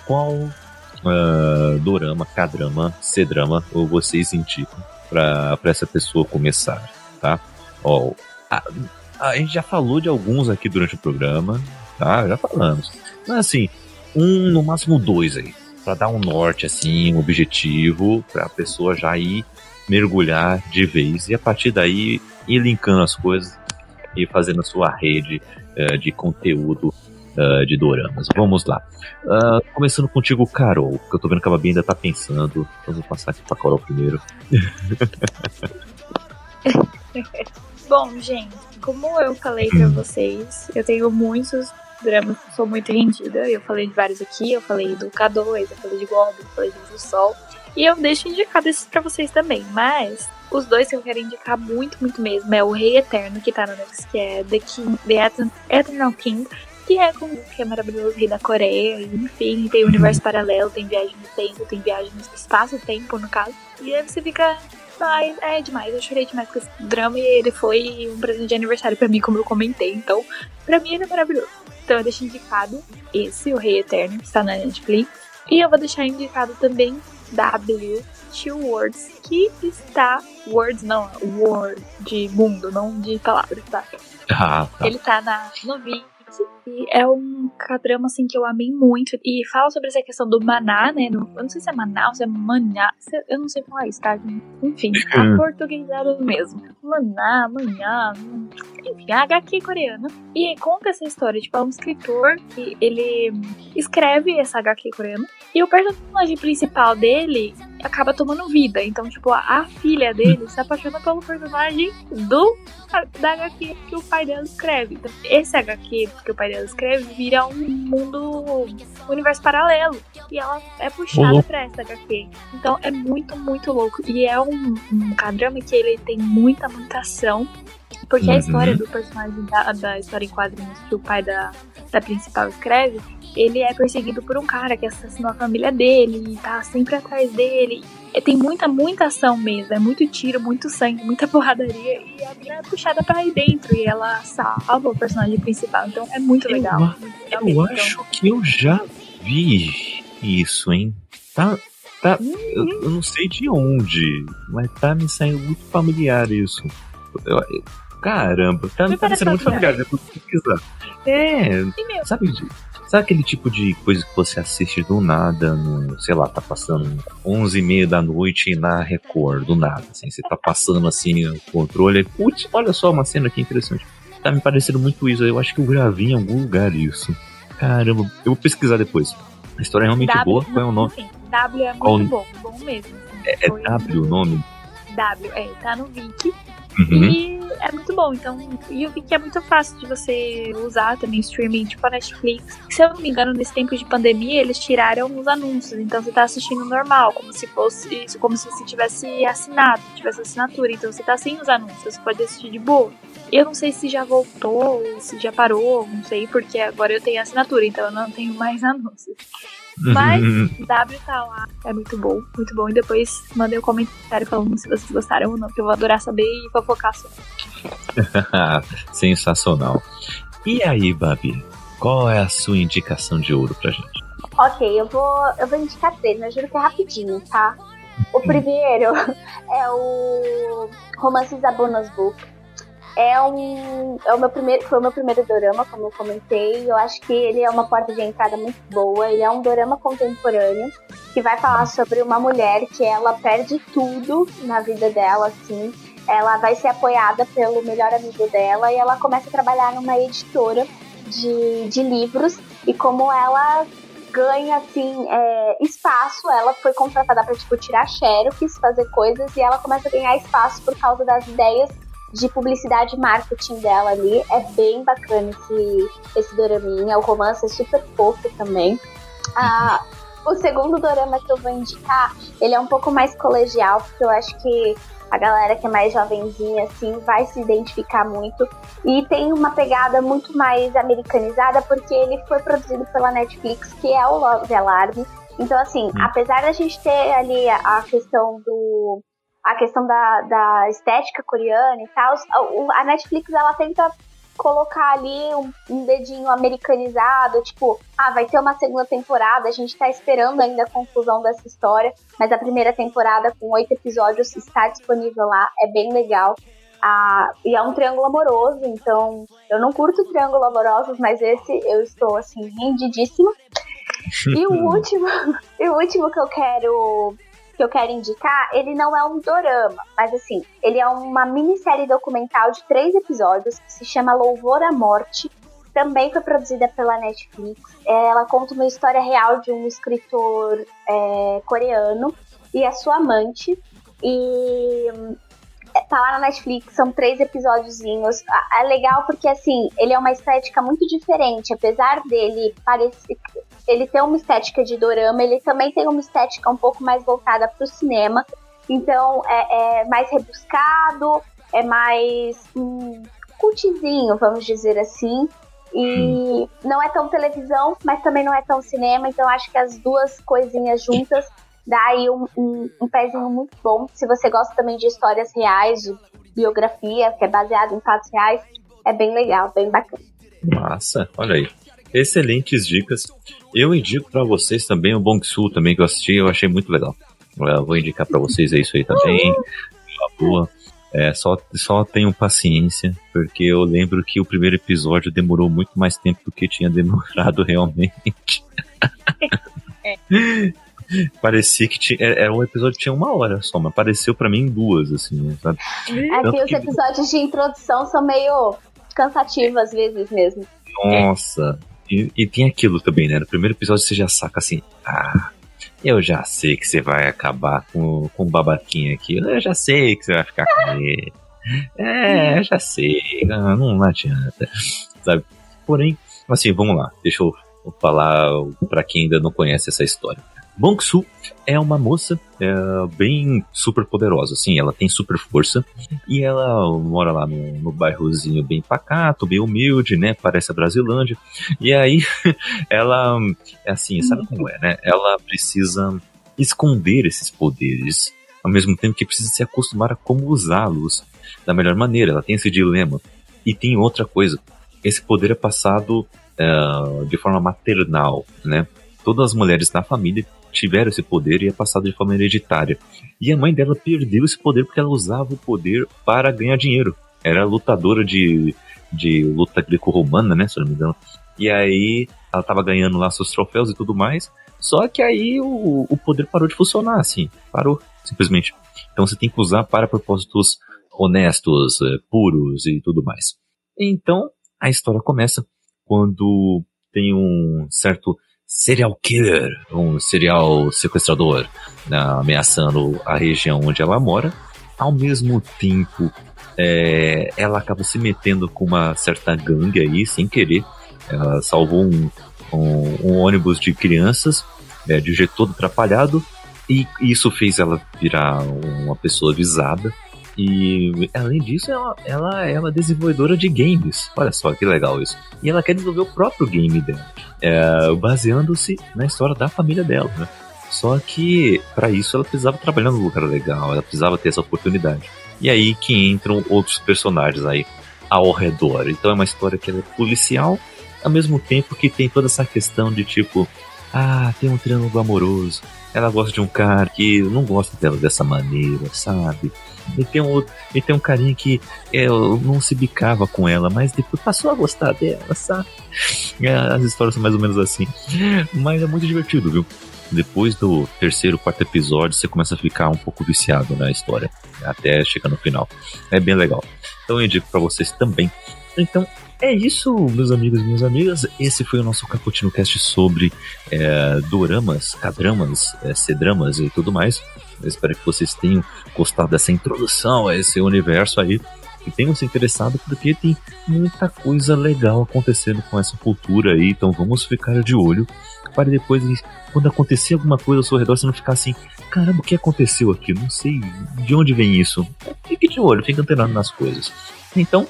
Qual ah, dorama, K-drama, C-drama, ou vocês indicam para essa pessoa começar, tá? Ó, a, a gente já falou de alguns aqui durante o programa, tá? Já falamos. Mas assim, um, no máximo dois aí. Pra dar um norte, assim, um objetivo, pra pessoa já ir mergulhar de vez. E a partir daí ir linkando as coisas e fazendo a sua rede eh, de conteúdo eh, de doramas. Vamos lá. Ah, começando contigo, Carol, que eu tô vendo que a Babi ainda tá pensando. Então vou passar aqui pra Carol primeiro. Bom, gente, como eu falei pra vocês, eu tenho muitos dramas, sou muito rendida. Eu falei de vários aqui, eu falei do K2, eu falei de Goblin, eu falei de Luz do Sol. E eu deixo indicado esses pra vocês também. Mas os dois que eu quero indicar muito, muito mesmo é o Rei Eterno, que tá no Netflix, que é The King, The Eternal King, que é com que é maravilhoso, Rei da Coreia, enfim, tem universo paralelo, tem viagem no tempo, tem viagem no espaço-tempo, no caso. E aí você fica. Ai, é demais, eu chorei demais com esse drama e ele foi um presente de aniversário pra mim, como eu comentei. Então, pra mim ele é maravilhoso. Então eu deixo indicado esse, o Rei Eterno, que está na Netflix. E eu vou deixar indicado também W Two Words, que está. Words não, word de mundo, não de palavras, tá? Ah, tá. Ele tá na, no e é um drama assim que eu amei muito. E fala sobre essa questão do maná, né? No, eu não sei se é maná ou se é maná. Eu não sei falar isso, tá? Enfim, a portuguesada mesmo. Maná, manhã. Enfim, a HQ coreana. E conta essa história. Tipo, é um escritor que ele escreve essa HQ coreana. E o personagem principal dele acaba tomando vida. Então, tipo, a, filha dele se apaixona pelo personagem do da HQ que o pai dela escreve. Então, esse HQ que o pai dela escreve vira um mundo, um universo paralelo. E ela é puxada louco. pra essa HQ. Então é muito, muito louco. E é um, um cadrama que ele tem muita, muita ação. Porque a Uhum. história do personagem da, da história em quadrinhos que o pai da, da principal escreve, ele é perseguido por um cara que assassinou a família dele e tá sempre atrás dele. E tem muita, muita ação mesmo. É muito tiro, muito sangue, muita porradaria. E a mina é puxada pra ir dentro. E ela salva o personagem principal. Então é muito Eu legal. a- muito legal Eu mesmo. acho que eu já vi isso, hein? Tá. tá eu, eu não sei de onde, mas tá me saindo muito familiar isso. Eu- eu- caramba, tá me Me parece parecendo muito familiar, eu vou pesquisar. É, sabe, sabe aquele tipo de coisa que você assiste do nada, no, sei lá, tá passando 11 e meia da noite na Record, do nada, assim, você tá passando assim o controle, putz, olha só uma cena aqui interessante. Tá me parecendo muito isso, eu acho que eu gravei em algum lugar isso. Caramba, eu vou pesquisar depois. A história é realmente W, boa, qual é o nome? Enfim, W é muito Qual- bom, bom mesmo. assim. É, é W o nome? W, é, tá no Viki. Uhum. E é muito bom. Então, e o Viki é muito fácil de você usar também, streaming, tipo a Netflix. Se eu não me engano, nesse tempo de pandemia, eles tiraram os anúncios. Então você tá assistindo normal, como se fosse. Como se você tivesse assinado, tivesse assinatura. Então você tá sem os anúncios, você pode assistir de boa. Eu não sei se já voltou, ou se já parou, não sei, porque agora eu tenho assinatura, então eu não tenho mais anúncios. Mas W tá lá, é muito bom, muito bom. E depois mandem um comentário falando se vocês gostaram ou não, que eu vou adorar saber e fofocar sobre. Sensacional. E aí, Babi? Qual é a sua indicação de ouro pra gente? Ok, eu vou, eu vou indicar três, mas juro que é rapidinho, tá? O primeiro é o Romances da Bonus Book. É um. É o meu primeiro, foi o meu primeiro dorama, como eu comentei. Eu acho que ele é uma porta de entrada muito boa. Ele é um dorama contemporâneo que vai falar sobre uma mulher que ela perde tudo na vida dela, assim. Ela vai ser apoiada pelo melhor amigo dela e ela começa a trabalhar numa editora de, de livros. E como ela ganha assim é, espaço. Ela foi contratada para tipo tirar xerox, fazer coisas e ela começa a ganhar espaço por causa das ideias de publicidade e marketing dela ali. É bem bacana esse esse doraminha. O romance é super fofo também. Ah, o segundo dorama que eu vou indicar, ele é um pouco mais colegial, porque eu acho que a galera que é mais jovenzinha, assim, vai se identificar muito. E tem uma pegada muito mais americanizada, porque ele foi produzido pela Netflix, que é o Love Alarm. Então, assim, apesar da gente ter ali a questão do. A questão da, da estética coreana e tal, a, Netflix ela tenta colocar ali um, um, dedinho americanizado, tipo, ah, vai ter uma segunda temporada, a gente tá esperando ainda a conclusão dessa história, mas a primeira temporada com oito episódios está disponível lá, é bem legal. Ah, e é um triângulo amoroso, então eu não curto triângulo amorosos, mas esse eu estou assim, rendidíssima. E o último, e o último que eu quero que eu quero indicar, ele não é um dorama, mas assim, ele é uma minissérie documental de três episódios que se chama Louvor à Morte. Também foi produzida pela Netflix. Ela conta uma história real de um escritor é, coreano e a sua amante. E tá lá na Netflix, são três episódiozinhos. É legal porque, assim, ele é uma estética muito diferente. Apesar dele parecer. Ele ter uma estética de dorama, ele também tem uma estética um pouco mais voltada pro cinema. Então, é, é mais rebuscado, é mais hum, cultizinho, vamos dizer assim. E hum. não é tão televisão, mas também não é tão cinema. Então, acho que as duas coisinhas juntas dá aí um, um, um pezinho muito bom. Se você gosta também de histórias reais, de biografia, que é baseado em fatos reais, é bem legal, bem bacana. Massa, olha aí. Excelentes dicas. Eu indico para vocês também o Bong Su também que eu assisti, eu achei muito legal. Eu vou indicar para vocês é isso aí também. Uma boa. É, só, só tenham paciência, porque eu lembro que o primeiro episódio demorou muito mais tempo do que tinha demorado realmente. É. Parecia que tinha, era um episódio que tinha uma hora só, mas pareceu para mim duas, assim, sabe? É que os episódios de introdução são meio cansativos às vezes mesmo. Nossa, e, e, tem aquilo também, né? No primeiro episódio você já saca assim, ah, eu já sei que você vai acabar com, com o babaquinho aqui, eu já sei que você vai ficar com ele. É, eu já sei, não, não adianta, sabe? Porém, assim, vamos lá, deixa eu falar para quem ainda não conhece essa história. Bong-Su é uma moça é, bem super poderosa, assim, ela tem super força e ela mora lá no, no bairrozinho bem pacato, bem humilde, né, parece a Brasilândia, e aí ela, é assim, sabe como é, né, ela precisa esconder esses poderes, ao mesmo tempo que precisa se acostumar a como usá-los da melhor maneira, ela tem esse dilema. E tem outra coisa, esse poder é passado é, de forma maternal, né, todas as mulheres da família tiveram esse poder e é passado de forma hereditária. E a mãe dela perdeu esse poder porque ela usava o poder para ganhar dinheiro. Era lutadora de, de luta greco-romana, né, se não me engano. E aí ela tava ganhando lá seus troféus e tudo mais. Só que aí o, o poder parou de funcionar, assim. Parou, simplesmente. Então você tem que usar para propósitos honestos, eh, puros e tudo mais. Então a história começa quando tem um certo serial killer, um serial sequestrador, né, ameaçando a região onde ela mora. Ao mesmo tempo, é, ela acaba se metendo com uma certa gangue aí, sem querer. Ela salvou um, um, um ônibus de crianças, é, de jeito todo atrapalhado, e isso fez ela virar uma pessoa visada. E além disso, ela, ela é uma desenvolvedora de games. Olha só que legal isso. E ela quer desenvolver o próprio game dela, é, baseando-se na história da família dela, né? Só que para isso ela precisava trabalhar num lugar legal, ela precisava ter essa oportunidade. E aí que entram outros personagens aí ao redor. Então é uma história que é policial, ao mesmo tempo que tem toda essa questão de tipo, ah, tem um triângulo amoroso. Ela gosta de um cara que não gosta dela dessa maneira, sabe? E tem um, e tem um carinha que é, não se bicava com ela, mas depois passou a gostar dela, sabe? É, as histórias são mais ou menos assim. Mas é muito divertido, viu? Depois do terceiro, quarto episódio, você começa a ficar um pouco viciado na história, até chegar no final. É bem legal. Então eu indico para vocês também. Então, é isso, meus amigos e minhas amigas. Esse foi o nosso Caputino Cast sobre é, doramas, cadramas, é, C-dramas e tudo mais. Eu espero que vocês tenham gostado dessa introdução a esse universo aí. Que tenham se interessado, porque tem muita coisa legal acontecendo com essa cultura aí. Então vamos ficar de olho para depois, quando acontecer alguma coisa ao seu redor, você não ficar assim: caramba, o que aconteceu aqui? Não sei de onde vem isso. Fique de olho, fique antenado nas coisas. Então,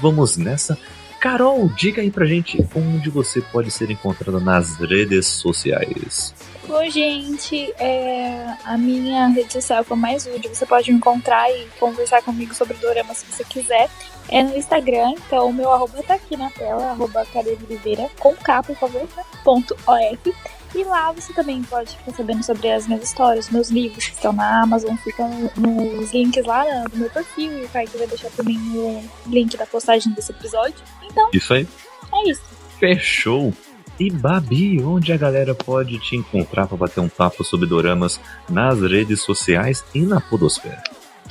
vamos nessa. Carol, diga aí pra gente onde você pode ser encontrada nas redes sociais. Bom, gente, é, a minha rede social que eu mais uso, você pode me encontrar e conversar comigo sobre dorama se você quiser. É no Instagram, então o meu arroba tá aqui na tela, arroba Oliveira, com K, por favor, né? ponto OF. E lá você também pode ficar sabendo sobre as minhas histórias, meus livros que estão na Amazon, ficam nos links lá no meu perfil e o Kaique vai deixar também o link da postagem desse episódio. Então, isso aí. É isso. Fechou. E Babi, onde a galera pode te encontrar para bater um papo sobre doramas nas redes sociais e na podosfera?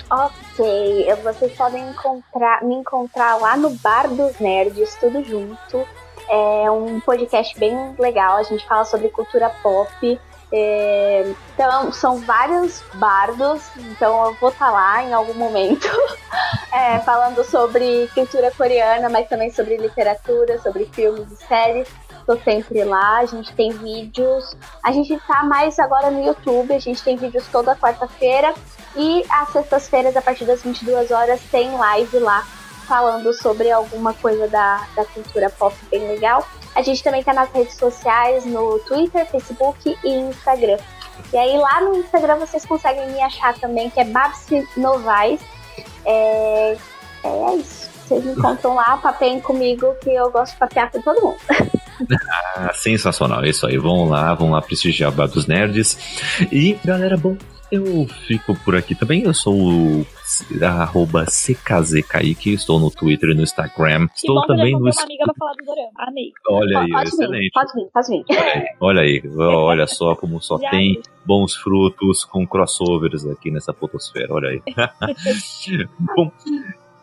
Ok, vocês podem encontrar, me encontrar lá no Bar dos Nerds, tudo junto. É um podcast bem legal, a gente fala sobre cultura pop. É, então, são vários bardos, então eu vou estar tá lá em algum momento é, falando sobre cultura coreana, mas também sobre literatura, sobre filmes e séries. Estou sempre lá, a gente tem vídeos. A gente tá mais agora no YouTube, a gente tem vídeos toda quarta-feira. E às sextas-feiras, a partir das 22 horas, tem live lá falando sobre alguma coisa da, da cultura pop bem legal. A gente também tá nas redes sociais, no Twitter, Facebook e Instagram. E aí lá no Instagram vocês conseguem me achar também, que é Babsi Novaes. É, é isso. Vocês me encontram lá, papeiem comigo, que eu gosto de papear com todo mundo. Ah, sensacional, é isso aí. Vão lá, vão lá prestigiar o Bar dos Nerds. E, galera, bom, eu fico por aqui também. Eu sou o arroba CKZKaique, estou no Twitter e no Instagram. Estou bom, também no. Uma amiga pra falar do Dorama. Amei. Olha aí, pode excelente. Vir, pode vir, pode vir. Olha aí, olha aí, olha só como só Já tem bons frutos com crossovers aqui nessa fotosfera, olha aí. bom,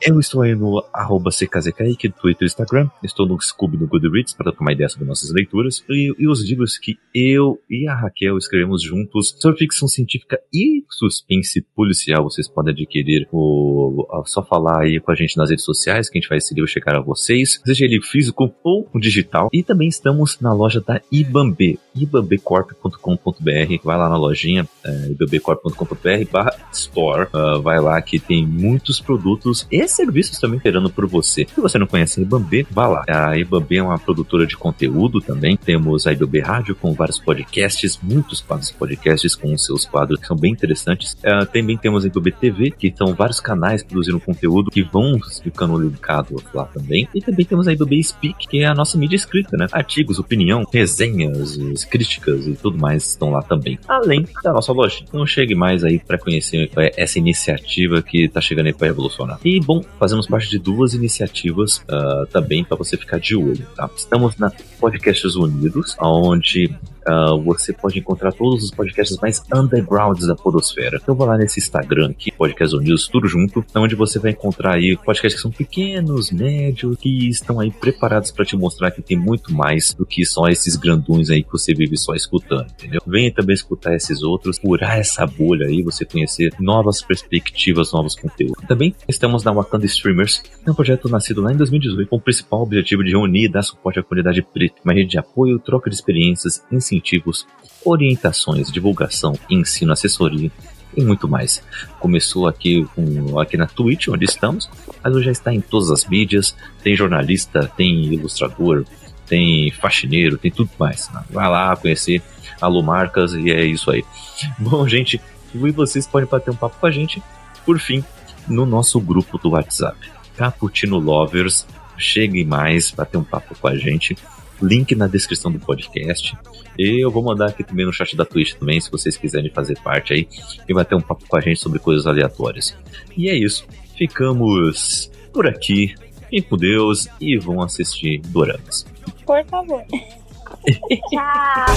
eu estou aí no arroba CKZKaique, no Twitter e Instagram. Estou no Scooby no Goodreads para tomar ideia sobre nossas leituras. E, e, os livros que eu e a Raquel escrevemos juntos sobre ficção científica e suspense policial. Vocês podem adquirir o. Só falar aí com a gente nas redes sociais que a gente vai seguir chegar a vocês. Seja ele físico ou digital. E também estamos na loja da Ibambe, ibambecorp.com.br. Vai lá na lojinha, é, ibambecorp.com.br barra store. Uh, vai lá que tem muitos produtos serviços também esperando por você. Se você não conhece a Ibambe, vá lá. A Ibambe é uma produtora de conteúdo também. Temos a Ibambe Rádio com vários podcasts, muitos quadros podcasts com seus quadros que são bem interessantes. Uh, também temos a Ibambe TV, que são vários canais produzindo conteúdo que vão ficando linkados lá também. E também temos a Ibambe Speak, que é a nossa mídia escrita, né? Artigos, opinião, resenhas, críticas e tudo mais estão lá também. Além da nossa loja. Então chegue mais aí para conhecer essa iniciativa que tá chegando aí para revolucionar. E bom, fazemos parte de duas iniciativas uh, também para você ficar de olho. Tá? Estamos na Podcasts Unidos, onde Uh, você pode encontrar todos os podcasts mais undergrounds da podosfera. Então vá lá nesse Instagram aqui, Podcast Unidos, tudo junto, onde você vai encontrar aí podcasts que são pequenos, médios, que estão aí preparados para te mostrar que tem muito mais do que só esses grandões aí que você vive só escutando, entendeu? Venha também escutar esses outros, curar essa bolha aí, você conhecer novas perspectivas, novos conteúdos. Também estamos na Wakanda Streamers, é um projeto nascido lá em 2018 com o principal objetivo de reunir e dar suporte à comunidade preta, uma rede de apoio, troca de experiências, incentivos, orientações, divulgação, ensino, assessoria e muito mais. Começou aqui, aqui na Twitch, onde estamos, mas hoje já está em todas as mídias. Tem jornalista, tem ilustrador, tem faxineiro, tem tudo mais. Vai lá conhecer Alô Marcas e é isso aí. Bom, gente, e vocês podem bater um papo com a gente, por fim, no nosso grupo do WhatsApp. Caputino Lovers, cheguem mais, bater um papo com a gente link na descrição do podcast. E eu vou mandar aqui também no chat da Twitch também, se vocês quiserem fazer parte aí e bater um papo com a gente sobre coisas aleatórias. E é isso. Ficamos por aqui. Fiquem com Deus e vão assistir Doramas. Por favor. Tchau.